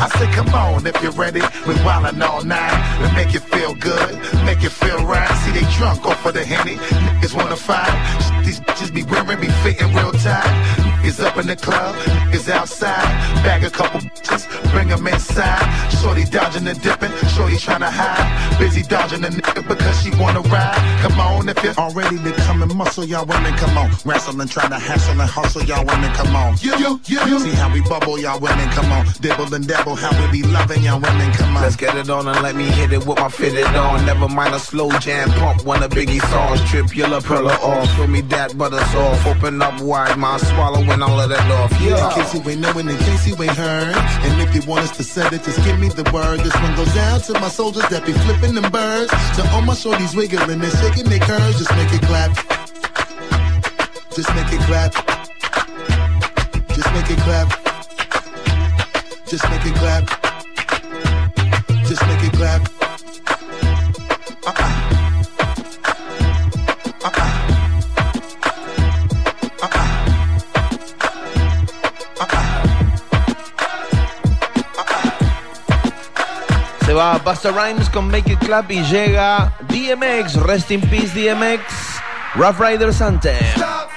I said, come on, if you're ready, we wildin' all night. We make you feel good, make you feel right. See, they drunk off of the henny, niggas wanna fight. These bitches be wearing, be fitting real tight. Niggas up in the club, niggas outside. Bag a couple bitches, bring them inside. Shorty dodging and dipping, shorty tryna hide. Busy dodging the nigga because she wanna ride. Come on, if you're all ready to come and muscle, y'all women, come on. Wrestling, trying to hassle and hustle, y'all women, come on. You, you, you, See how we bubble, y'all women, come on. Dibble and dabble, how we be loving y'all women, come on. Let's get it on and let me hit it with my fitted on. Never mind a slow jam pump, one of Biggie songs. Trip your lapella off, fill me that butter off. Open up wide, my swallow when I let it off. Yeah. In case you ain't knowing, in case you ain't heard. And if you want us to set it, just give me the word. This one goes out to my soldiers that be flipping them birds. To all my shorties wiggling and shaking their curves. Just make it clap. Just make it clap. Just make it clap. Just make it clap. Just make it clap. Se va Busta Rhymes con Make It Clap y llega DMX, Rest in Peace DMX, Rough Riders Anthem.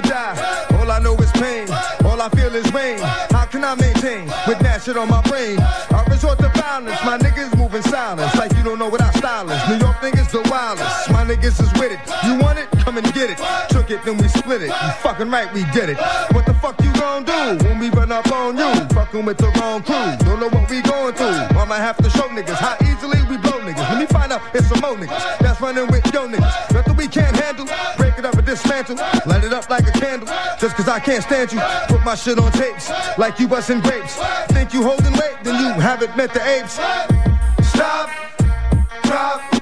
Wanna die. All I know is pain, all I feel is rain. How can I maintain with that shit on my brain? I resort to violence, my niggas moving silence. Like you don't know what our style is. New York niggas the wildest, my niggas is with it. You want it? Come and get it. Took it, then we split it. You fucking right, we did it. What the fuck you gon' do when we run up on you? Fucking with the wrong crew. Don't know what we going through. I'ma have to show niggas how easily we blow niggas. Let me find out it's some more niggas that's running with Light it up like a candle. Just cause I can't stand you. Put my shit on tapes. Like you busting grapes. Think you holding weight, then you haven't met the apes. Stop, drop,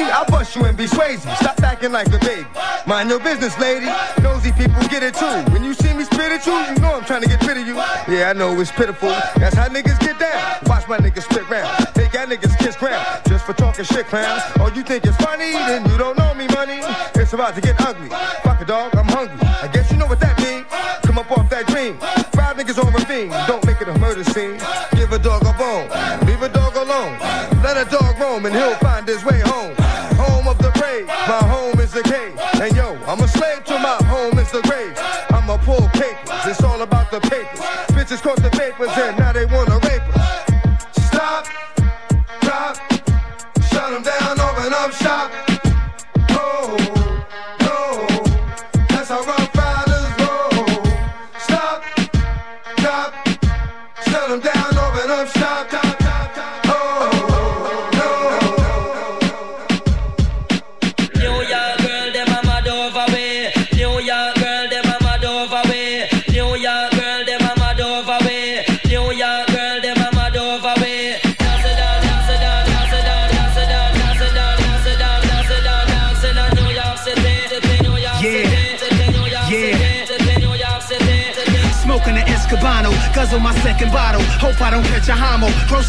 crazy? I'll bust you and be Swayze. Stop acting like a baby. Mind your business, lady. Nosy people get it too. When you see me spit at you, you know I'm trying to get rid of you. Yeah, I know it's pitiful. That's how niggas get down. Watch my niggas spit round. Take y'all niggas kiss ground. Just for talking shit, clowns. Oh, you think it's funny? Then you don't know me, money. It's about to get ugly. Fuck a dog, I'm hungry. I guess you know what that means. Come up off that dream. Five niggas on ravine. Don't make it a murder scene. Give a dog a bone. Leave a dog alone. Let a dog roam and he'll Bitches caught the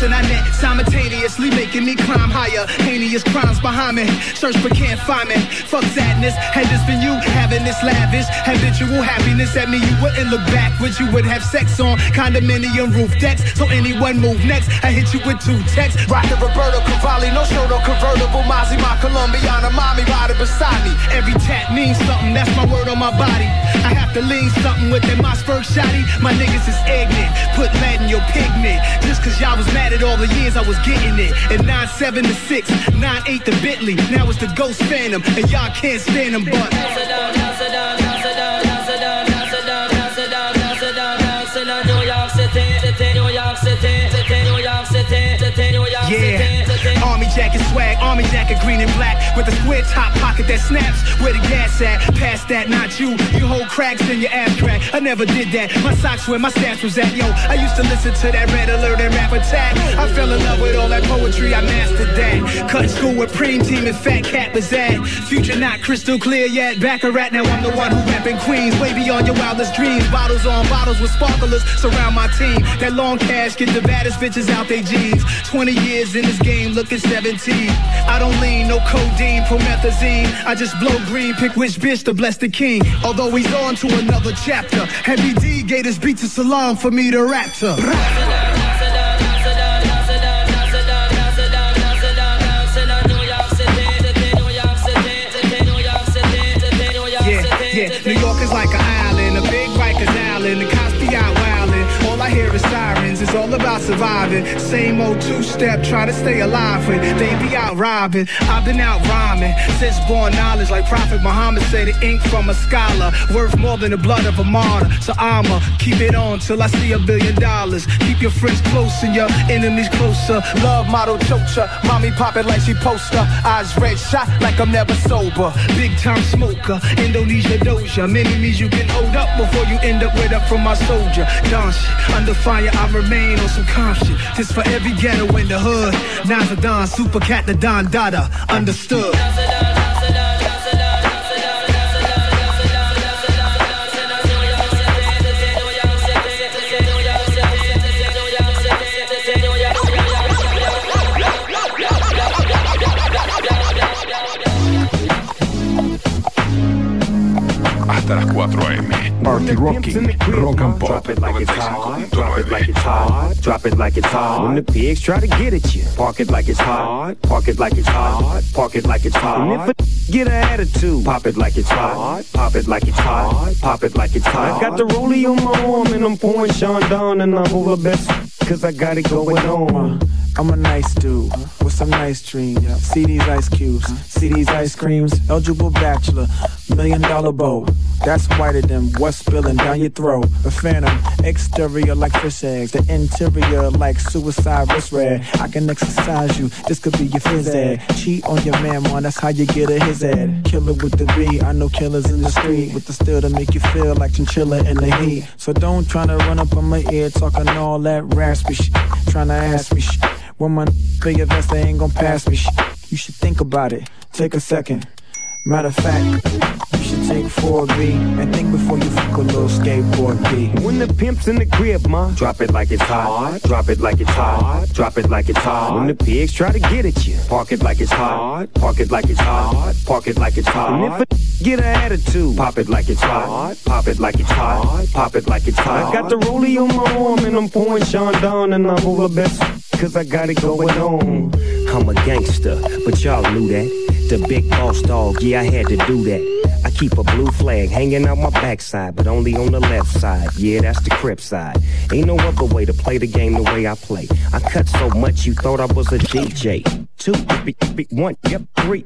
Grossing that net simultaneously, making me climb higher. Heinous crimes behind me. Search but can't find me. Fuck sadness. Had this been you having this lavish, habitual happiness at me, you wouldn't look back. Would you would have sex on condominium roof decks? So anyone move next? I hit you with two texts. Rockin' Roberto Cavalli, no show, no convertible. Mozzie, my Colombiana, mommy riding beside me. Every tat means something. That's my word on my body. I have to lean something with that Mossberg shotty. My niggas is ignorant. Put lead in your pigment. Just cause y'all was mad at all the years I was getting it. And 9-7 to 6, 9-8 to Bentley. Now it's the Ghost Phantom. And y'all can't stand them, but. Yeah, jacket swag, army jacket green and black with a square top pocket that snaps. Where the gas at? Past that, not you. You hold cracks in your ass crack. I never did that. My socks where my stats was at. Yo, I used to listen to that red alert and rap attack. I fell in love with all that poetry. I mastered that. Cut school with preem team and fat cat was at. Future not crystal clear yet. Back a rat. Now I'm the one who rapping queens. Way beyond your wildest dreams. Bottles on bottles with sparklers surround my team. That long cash get the baddest bitches out they jeans. 20 years in this game, looking 17. I don't lean, no codeine, promethazine. I just blow green, pick which bitch to bless the king. Although he's on to another chapter. Heavy D gave this beat to Salaam for me to rap to. Yeah, yeah. New York is like an island, a big Rikers Island. It's all about surviving. Same old two-step, try to stay alive when they be out robbing. I've been out rhyming since born knowledge, like Prophet Muhammad said, the ink from a scholar worth more than the blood of a martyr. So I'ma keep it on till I see a billion dollars. Keep your friends close and your enemies closer. Love model chocha, mommy pop it like she poster. Eyes red shot like I'm never sober. Big time smoker, Indonesia doja. Many means you can hold up before you end up with up from my soldier. Shit, under fire I remain on some. This for every ghetto in the hood. Nas a Don, super cat the Don Dada. Understood. Las 4 a.m. Party Rocking, Rock and Pop. Drop it like it's hot. Drop it like it's hot. Drop it like it's hot. When the pigs try to get at you, park it like it's hot. Park it like it's hot. Park it like it's hot. And if a get an attitude, pop it like it's hot. Pop it like it's hot. Pop it like it's hot. I got the rollie on my arm and I'm pouring Chandon and I'm over best. Cause I got it going on. I'm a nice dude with some nice dreams. See these ice cubes, see these ice creams. Eligible bachelor, million dollar bow. That's whiter than what's spilling down your throat. A phantom, exterior like fish eggs, the interior like suicide wrist red. I can exercise you, this could be your phys ed. Cheat on your man, man, that's how you get a his ed. Killer with the B, I know killers in the street with the steel to make you feel like chinchilla in the heat. So don't try to run up on my ear talking all that raspy shit, trying to ask me shit. When my big vest, they ain't gon' pass me shit. You should think about it, take a second. Matter of fact, you should take 4B and think before you fuck a little skateboard B. When the pimp's in the crib, ma, drop it like it's hot. Drop it like it's hot. Drop it like it's hot. When the pigs try to get at you, park it like it's hot. Park it like it's hot. Park it like it's hot. And if a get an attitude, pop it like it's hot. Pop it like it's hot. Pop it like it's hot. I got the rollie on my arm and I'm pouring Sean down and I'm all the best cause I got it going on. I'm a gangster, but y'all knew that. The big boss dog, yeah, I had to do that. I keep a blue flag hanging out my backside, but only on the left side. Yeah, that's the crip side. Ain't no other way to play the game the way I play. I cut so much you thought I was a DJ. Two, one, yep, three.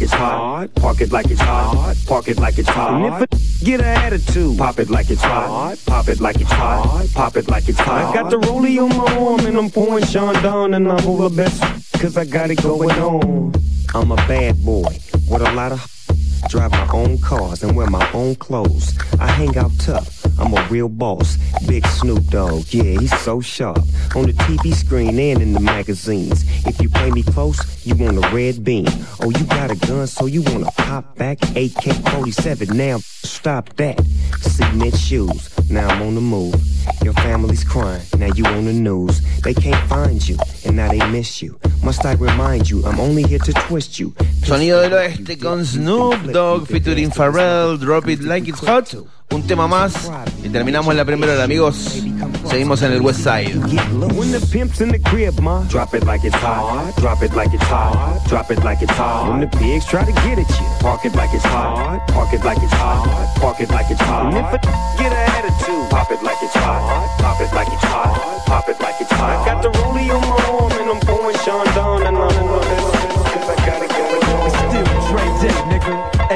it's hot. Park it like it's hot. Park it like it's hot. And if a get an attitude, pop it like it's hot. Pop it like it's hot. Pop it like it's hot. I got the rollie on my arm and I'm pouring Chandon and I'm all the best cause I got it going on. I'm a bad boy with a lot of Drive my own cars and wear my own clothes. I hang out tough. I'm a real boss. Big Snoop Dogg, yeah, he's so sharp. On the TV screen and in the magazines. If you play me close, you want a red beam. Oh, you got a gun, so you wanna pop back? AK 47, now stop that. Cement shoes, now I'm on the move. Your family's crying, now you on the news. They can't find you, and now they miss you. Must I remind you, I'm only here to twist you. Sonido del oeste con Snoop Dogg featuring Pharrell, Drop It Like It's Hot. Un tema más y terminamos la primera hora, amigos. Seguimos en el West Side. When the pimp's in the crib, ma, drop it like it's hot. Drop it like it's hot. Drop it like it's hot. When the pigs try to get at you, park it like it's hot. Park it like it's hot. Park it like it's hot. And if a get an attitude, pop it like it's hot. Pop it like it's hot.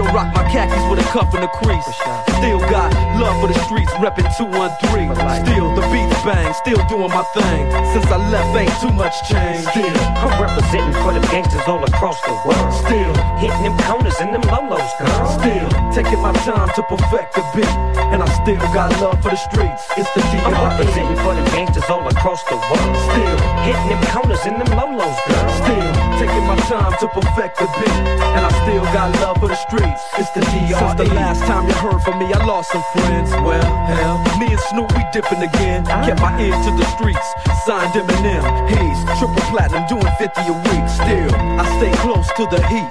Still rock my khakis with a cuff and a crease. Still got love for the streets, reppin' 213. Still the beats bang, still doing my thing. Since I left, ain't too much change. Still, I'm representing for them gangsters all across the world. Still hitting them corners and them lolos, girl. Still taking my time to perfect the beat. And I still got love for the streets. It's the I'm D.R.E. representing for the gangsters all across the world. Still hitting them corners and them lolos, girl. Still taking my time to perfect the beat. And I still got love for the streets. It's the D.R.E. Since the last time you heard from me, I lost some friends. Well, hell, me and Snoop, we dipping again. Kept my ear to the streets. Signed Eminem, Hayes, triple platinum, doing 50 a week. Still, I stay close to the heat.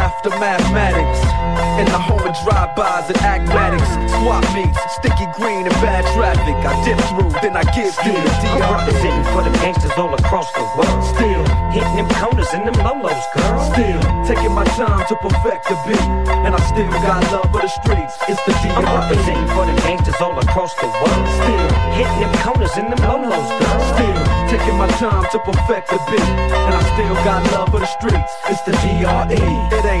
after mathematics. In the home of drive-bys and acmatics, swap meets, sticky green and bad traffic. I dip through, then I give you the I'm representing for the gangsters all across the world. Still hitting them corners and them lolos, girl. Still taking my time to perfect the beat, and I still got love for the streets. It's the I'm representing for the gangsters all across the world. Still hitting them corners and them lolos, girl. Still taking my time to perfect the beat, and I still got love for the streets. It's the DRE. It ain't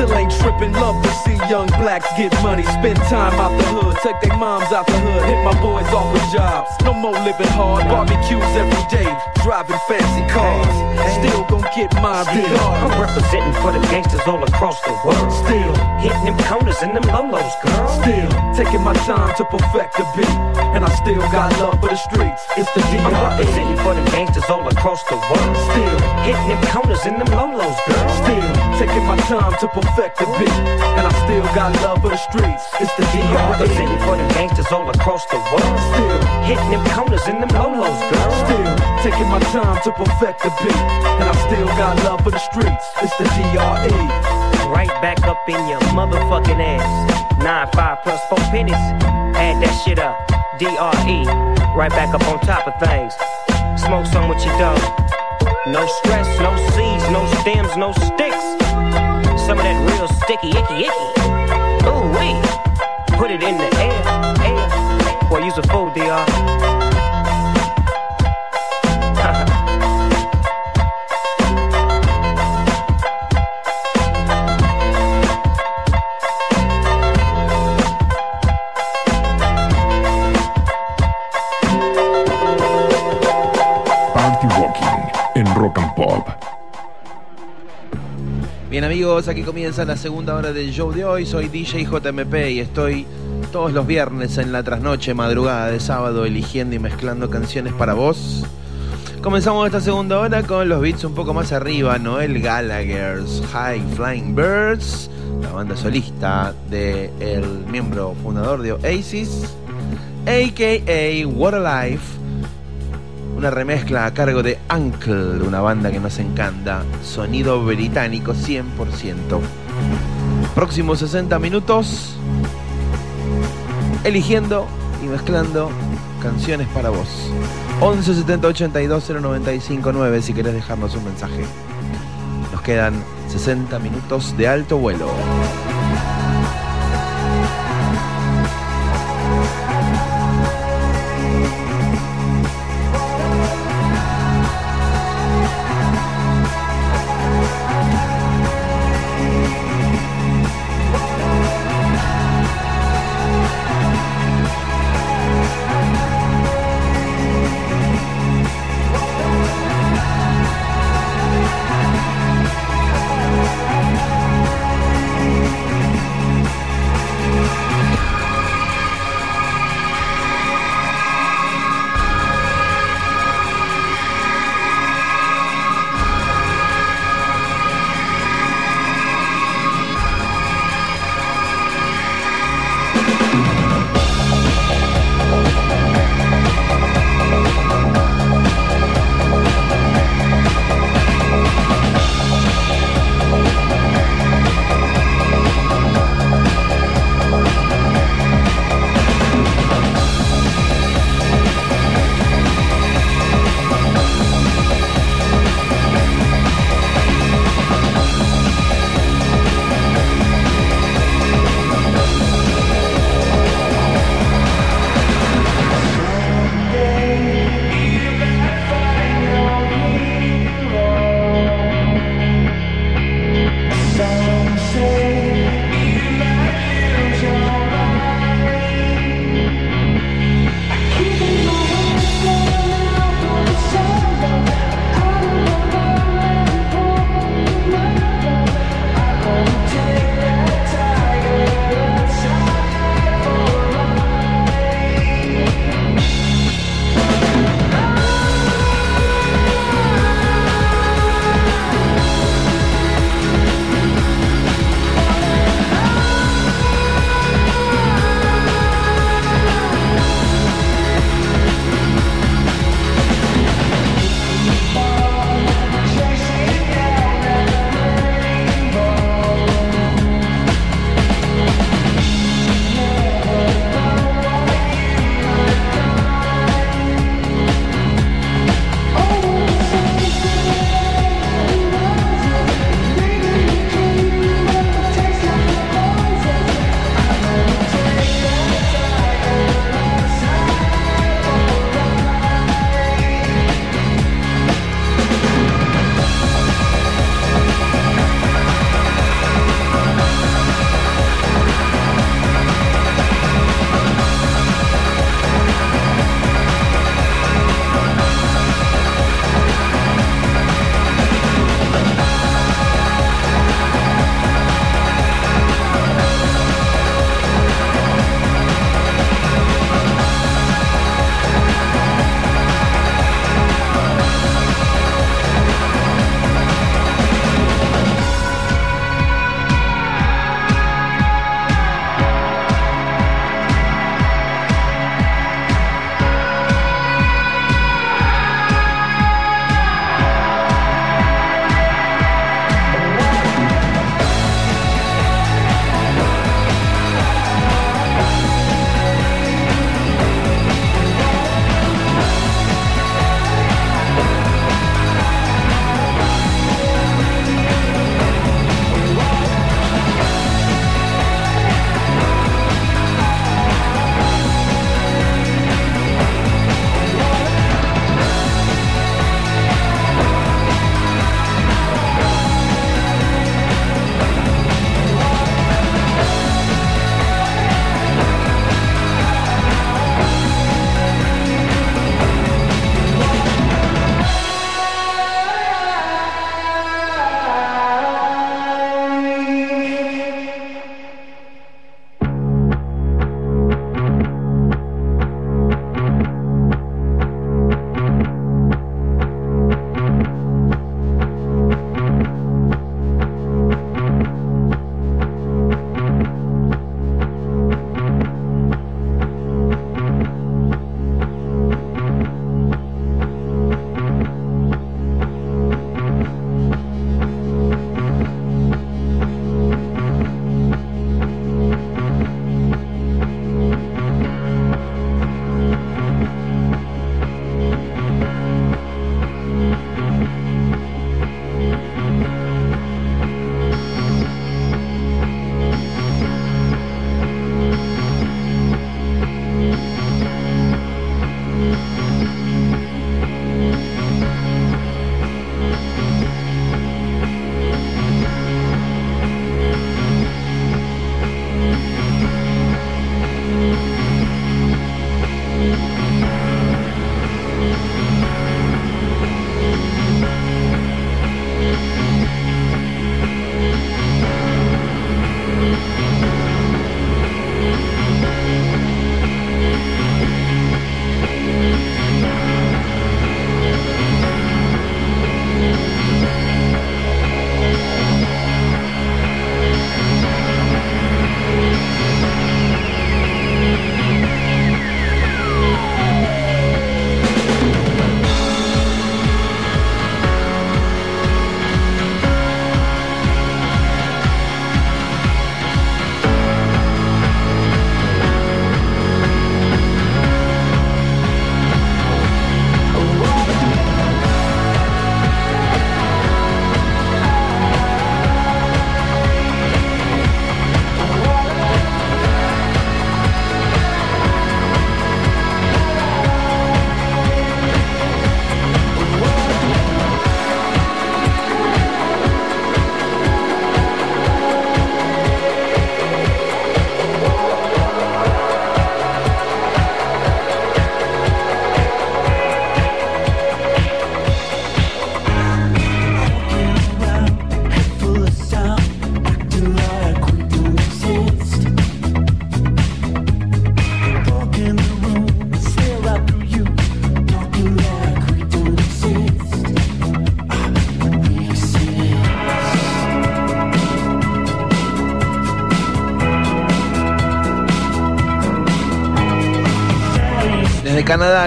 Still ain't tripping, love to see young blacks get money. Spend time out the hood, take their moms out the hood, hit my boys off with jobs. No more living hard, barbecues every day, driving fancy cars. Still gon' get mine I'm regardless. representing for the gangsters all across the world. Still hitting them corners and them lolos, girl. Still taking my time to perfect the beat, and I still got love for the streets. It's the I'm DRE. representing for the gangsters all across the world. Still hitting them corners and them lolos, girl. Still taking my time to perfect the beat, and I still got love for the streets. It's the I'm DRE. representing for the gangsters all across the world. Still hitting them corners and them lolos, girl. Still taking my time to perfect the beat, and I still got love for the streets. It's the DRE. Right back up in your motherfucking ass. Nine five plus four pennies. Add that shit up. DRE. Right back up on top of things. Smoke some with your dog. No stress, no seeds, no stems, no sticks. Some of that real sticky, icky, icky. Ooh wee. Put it in the air, air. Boy, use a fool, DR. Bien amigos, aquí comienza la segunda hora del show de hoy. Soy DJ JMP y estoy todos los viernes en la trasnoche, madrugada de sábado, eligiendo y mezclando canciones para vos. Comenzamos esta segunda hora con los beats un poco más arriba, Noel Gallagher's High Flying Birds, la banda solista del miembro fundador de Oasis, a.k.a. What a Life, una remezcla a cargo de Uncle, una banda que nos encanta, sonido británico 100%. Próximos 60 minutos, eligiendo y mezclando canciones para vos. 11 70 82 095 9 si querés dejarnos un mensaje. Nos quedan 60 minutos de alto vuelo.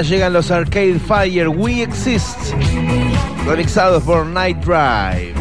Llegan los Arcade Fire We Exist, remixados por Night Drive.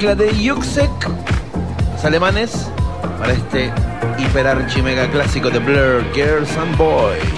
La remezcla de Yuxek, los alemanes, para este hiper archi mega clásico de Blur, Girls and Boys.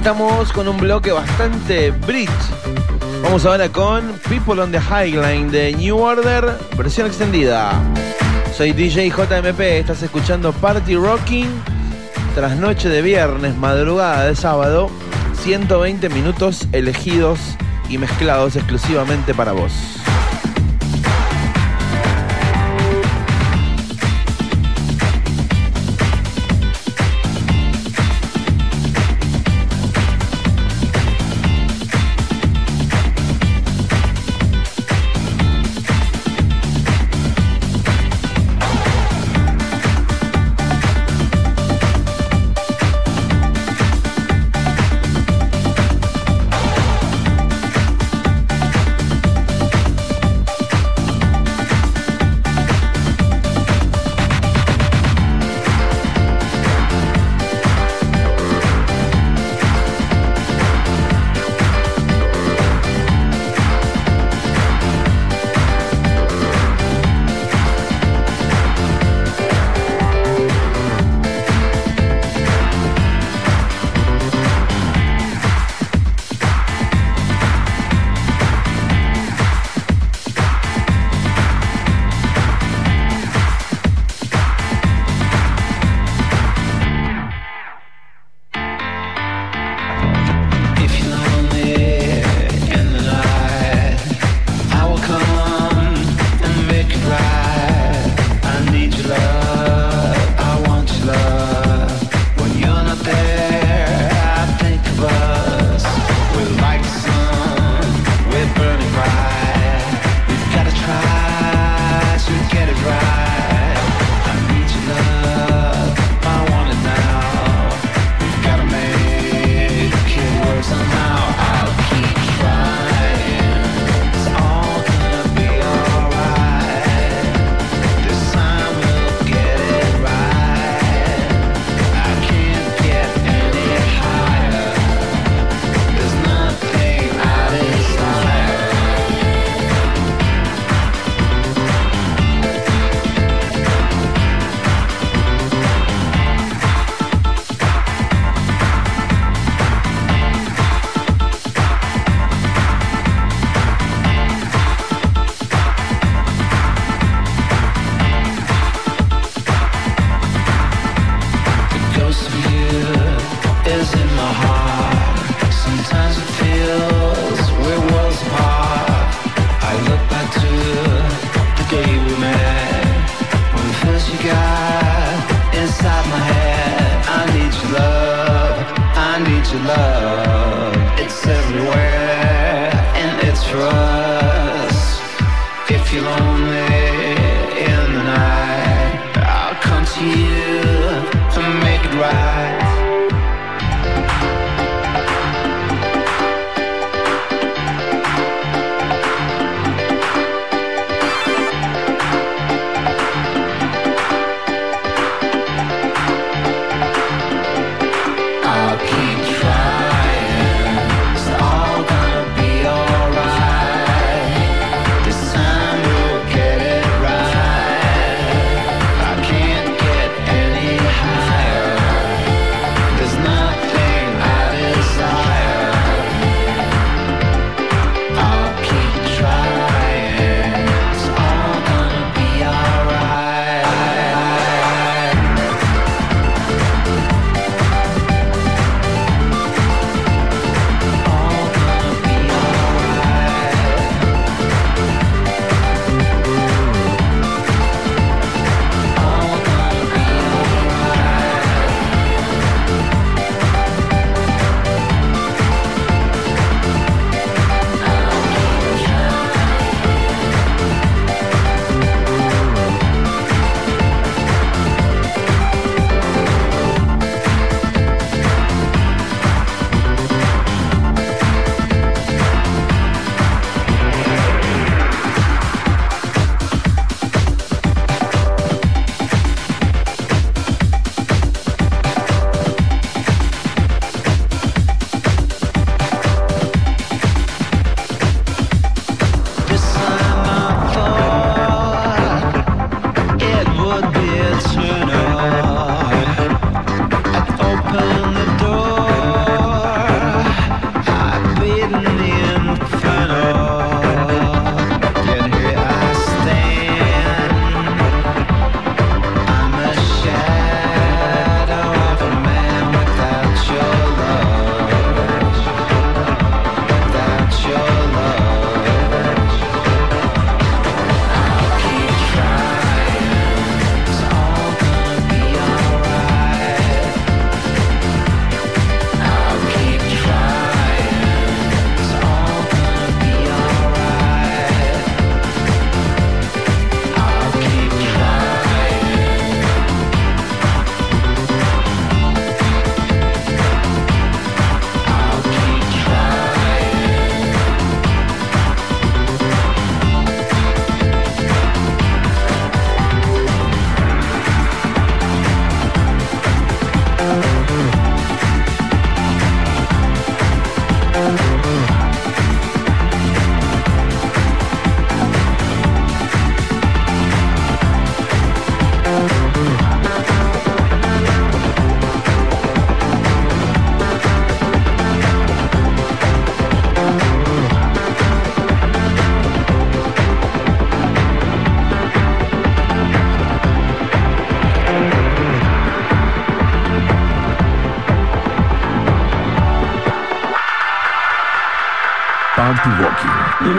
estamos con un bloque bastante brit. Vamos ahora con People on the Highline de New Order, versión extendida. Soy DJ JMP, estás escuchando Party Rocking tras noche de viernes, madrugada de sábado, 120 minutos elegidos y mezclados exclusivamente para vos.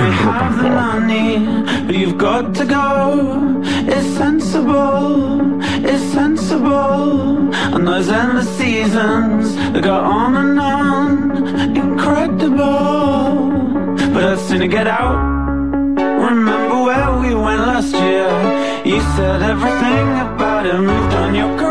We have the money, but you've got to go. It's sensible, it's sensible. And those endless seasons that go on and on, incredible. But I'd sooner get out. Remember where we went last year? You said everything about it, moved on your career.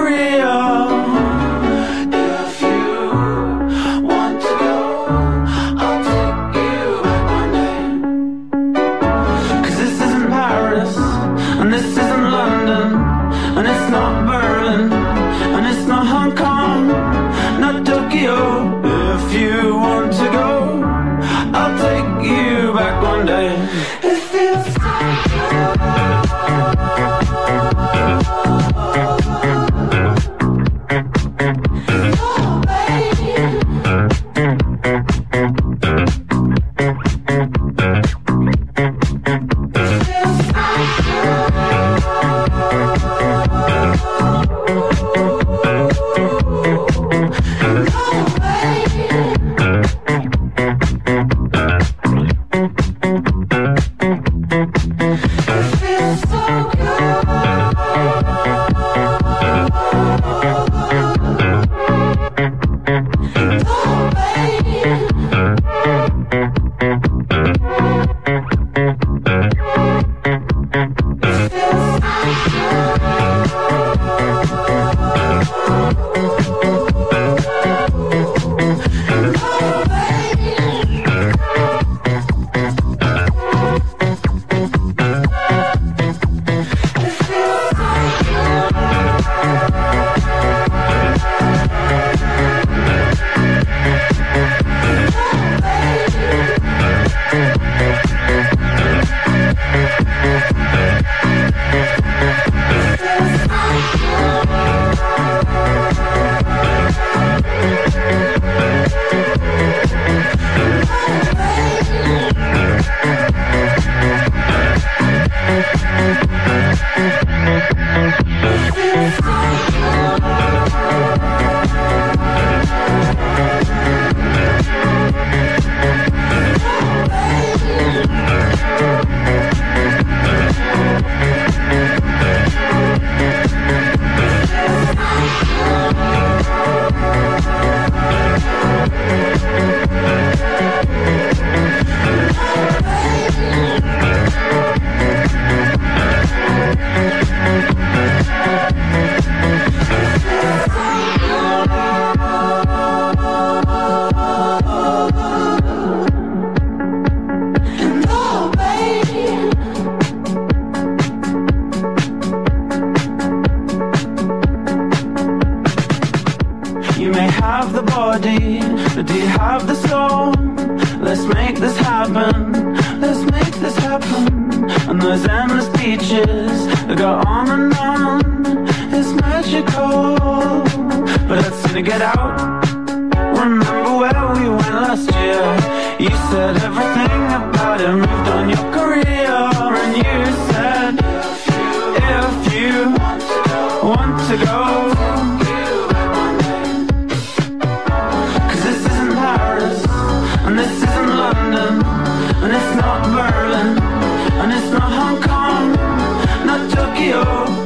radio.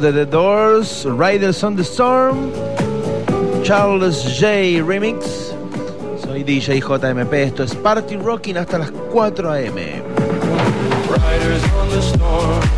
de The Doors, Riders on the Storm, Charles J. Remix. Soy DJ JMP, esto es Party Rocking hasta las 4 a.m. Riders on the Storm.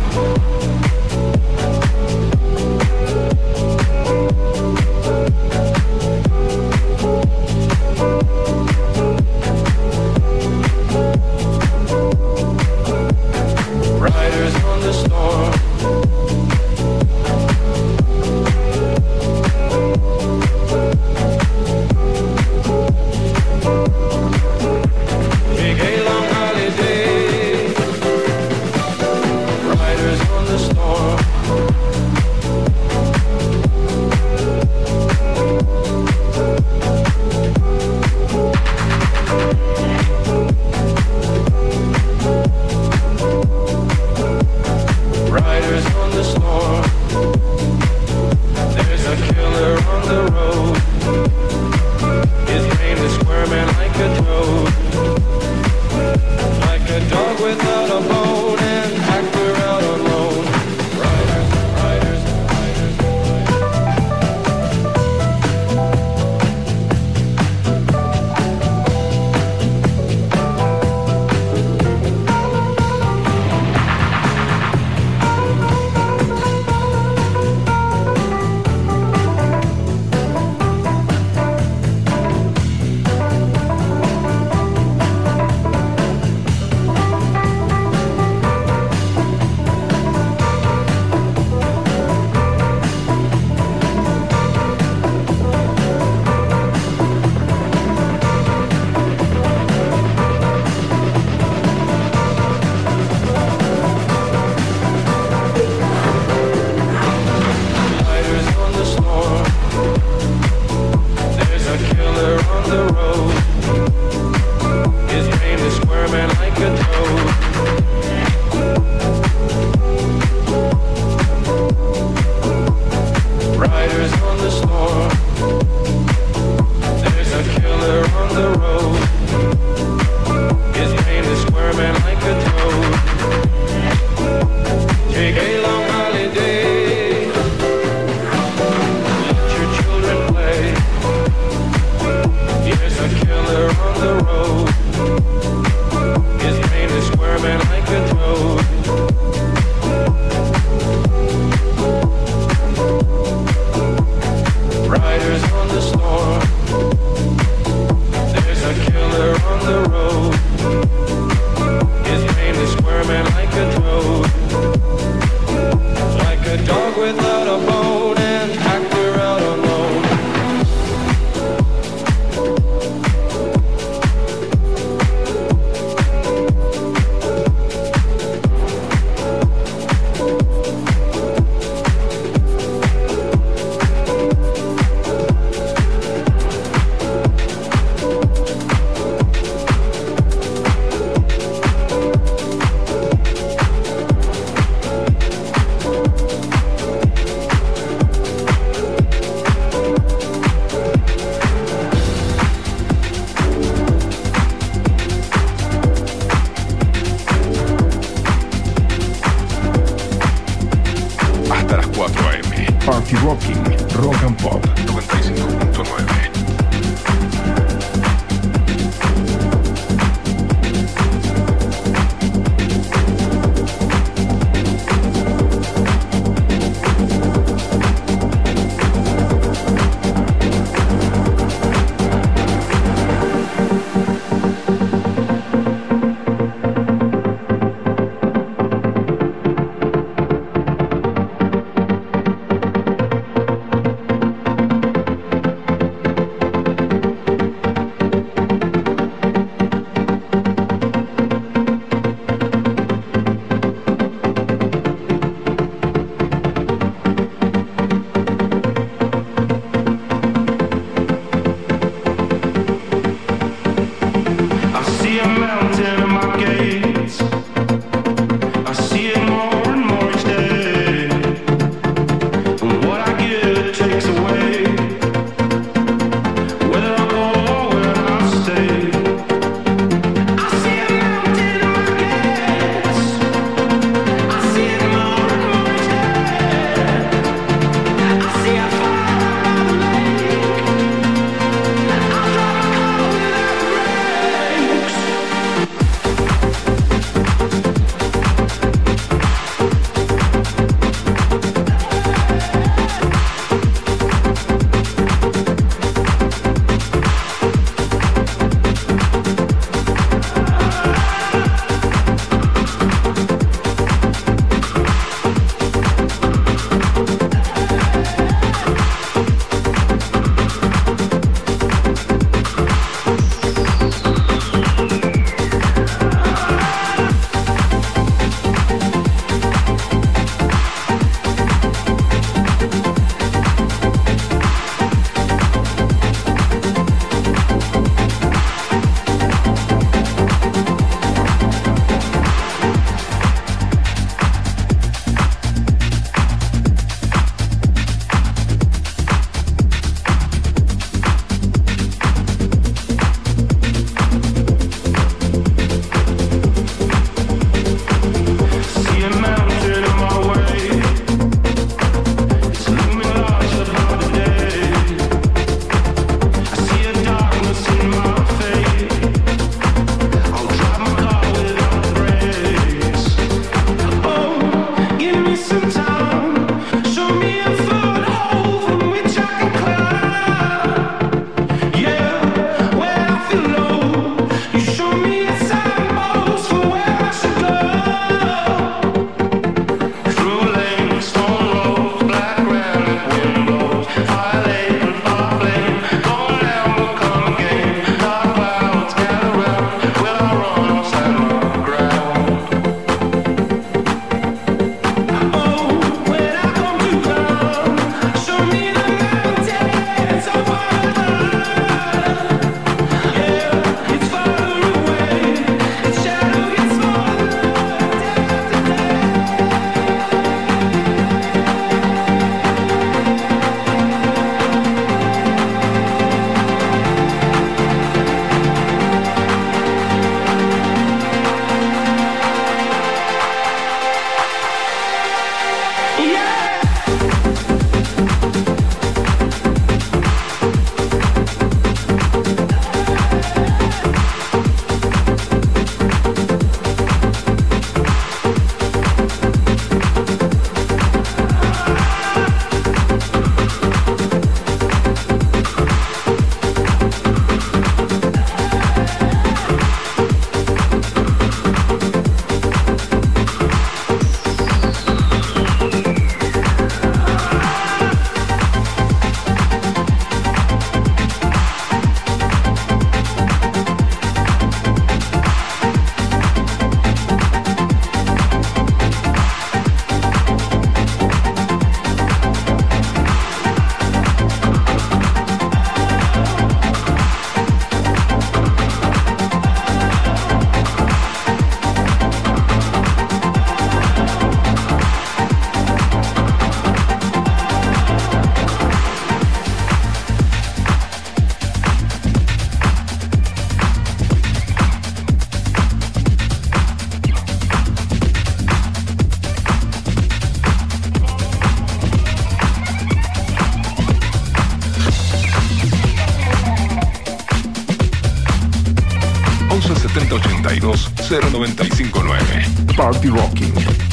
0959. Party Rocking.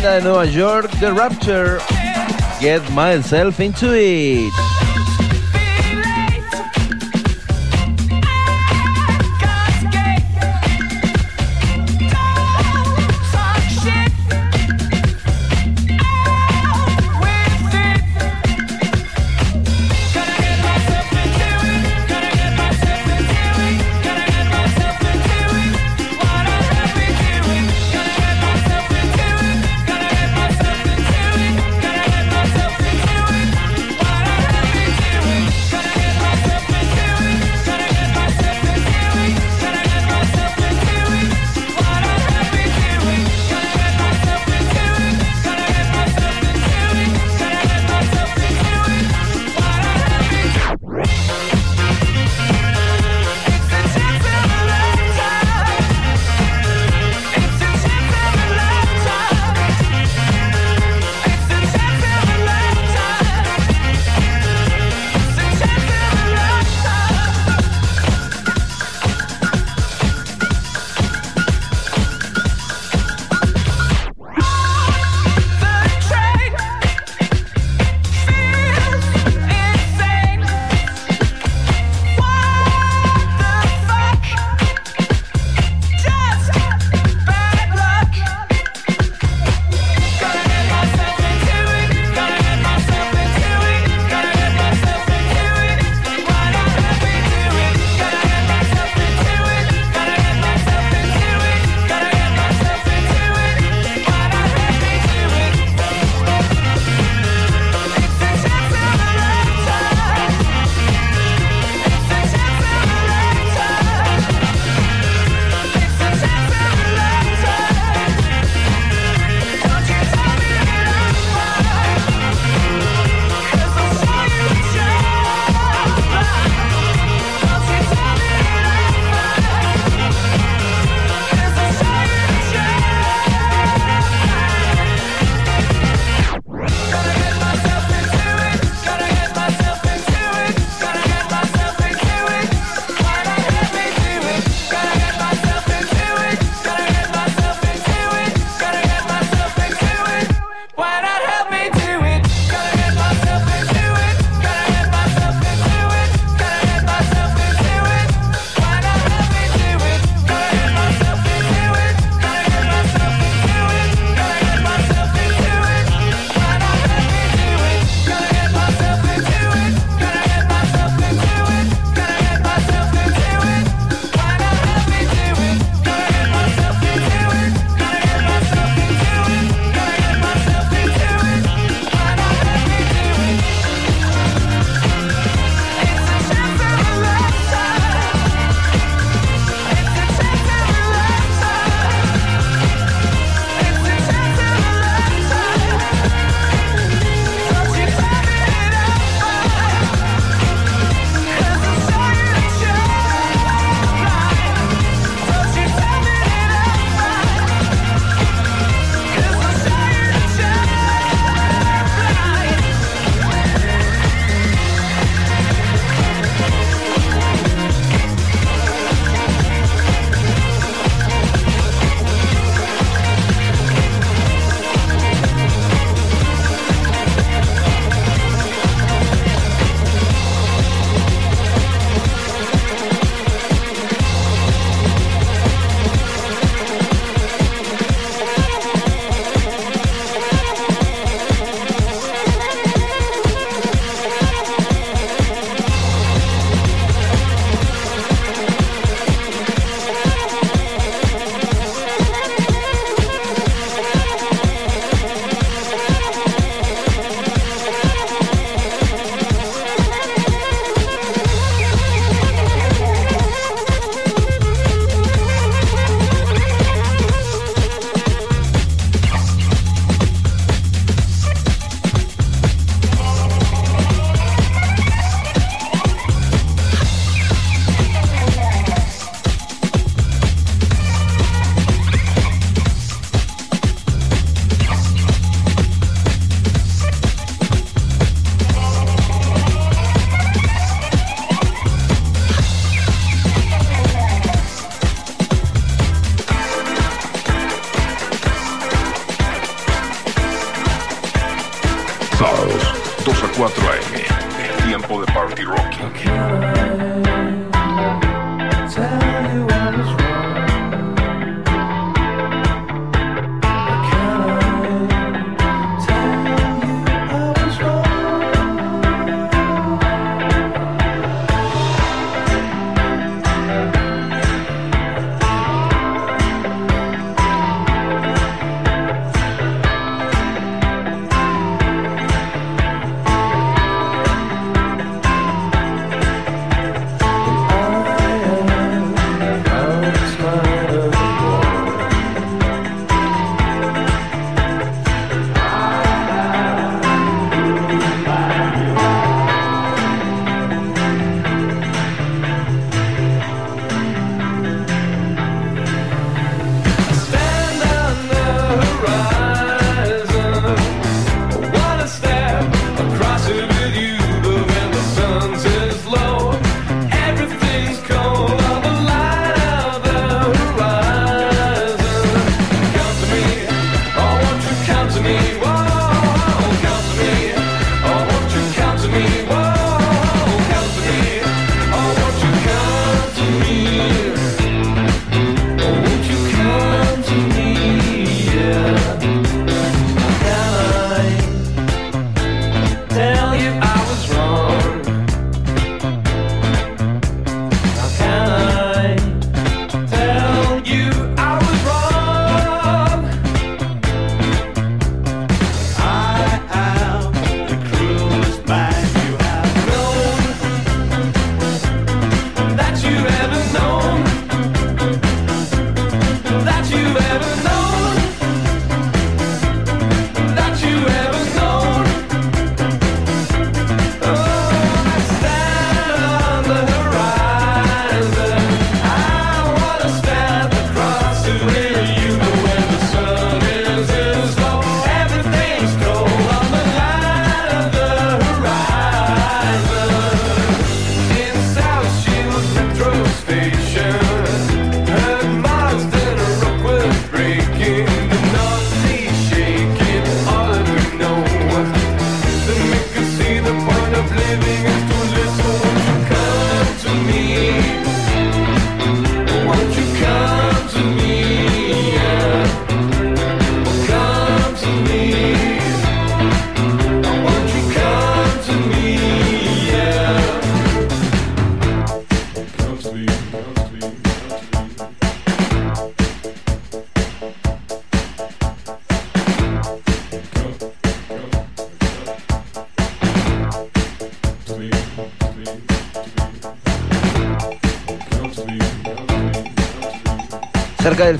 Banda de Nueva York, The Rapture. Get myself into it.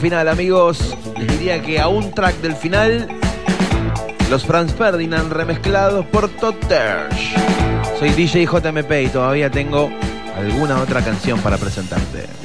final, amigos. Les diría que a un track del final, los Franz Ferdinand remezclados por Todd Soy DJ JMP y todavía tengo alguna otra canción para presentarte.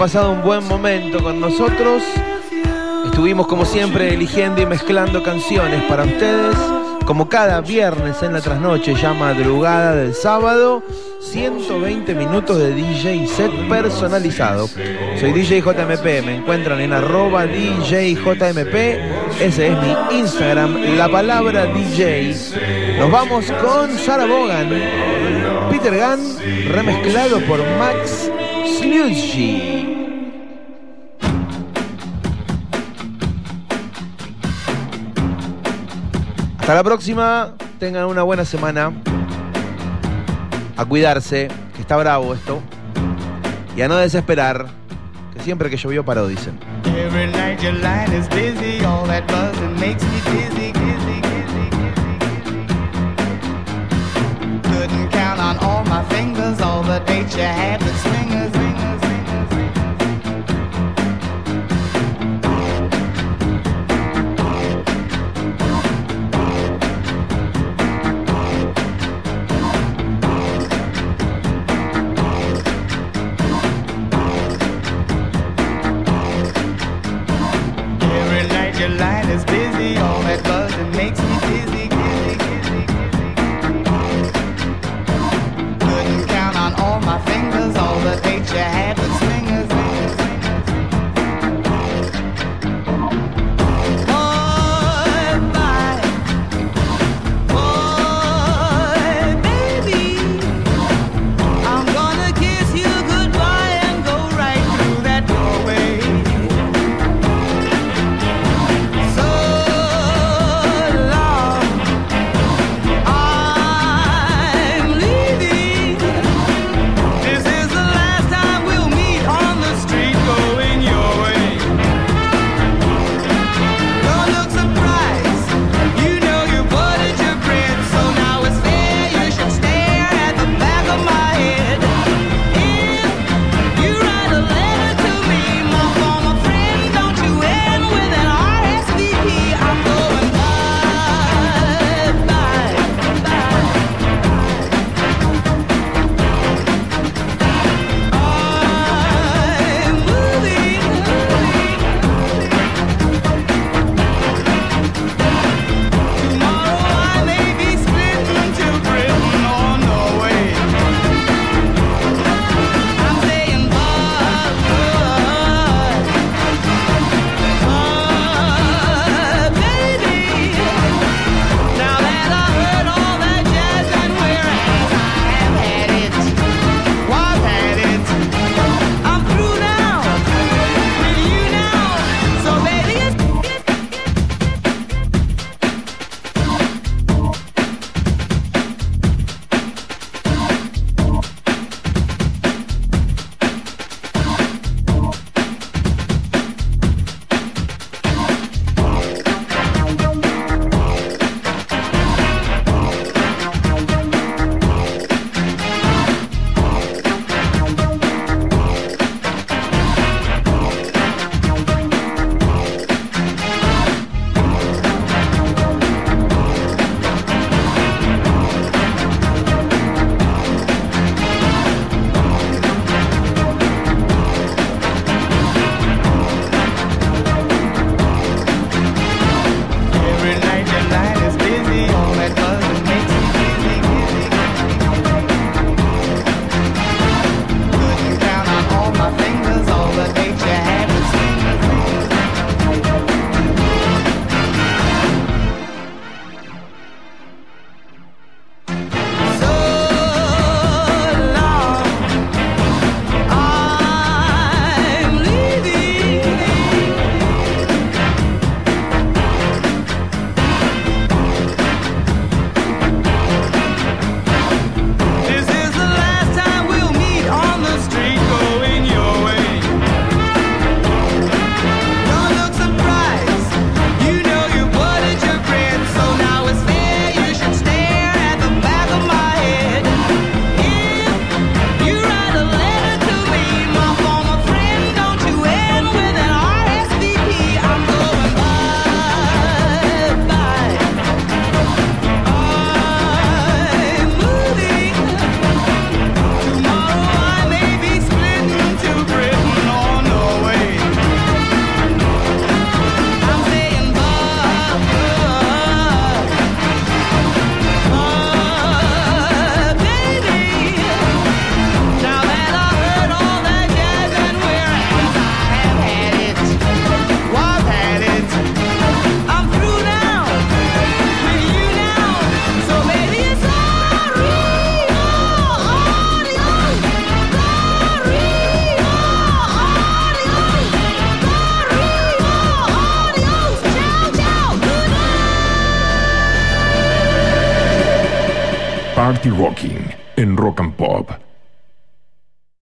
Pasado un buen momento con nosotros. Estuvimos como siempre eligiendo y mezclando canciones para ustedes. Como cada viernes en la trasnoche, ya madrugada del sábado, 120 minutos de DJ set personalizado. Soy DJ JMP, me encuentran en arroba DJJMP, ese es mi Instagram, la palabra DJ. Nos vamos con Sarah Bogan, Peter Gunn, remezclado por Max Sludgy. Hasta la próxima, tengan una buena semana. A cuidarse, que está bravo esto. Y a no desesperar, que siempre que llovió paró, dicen.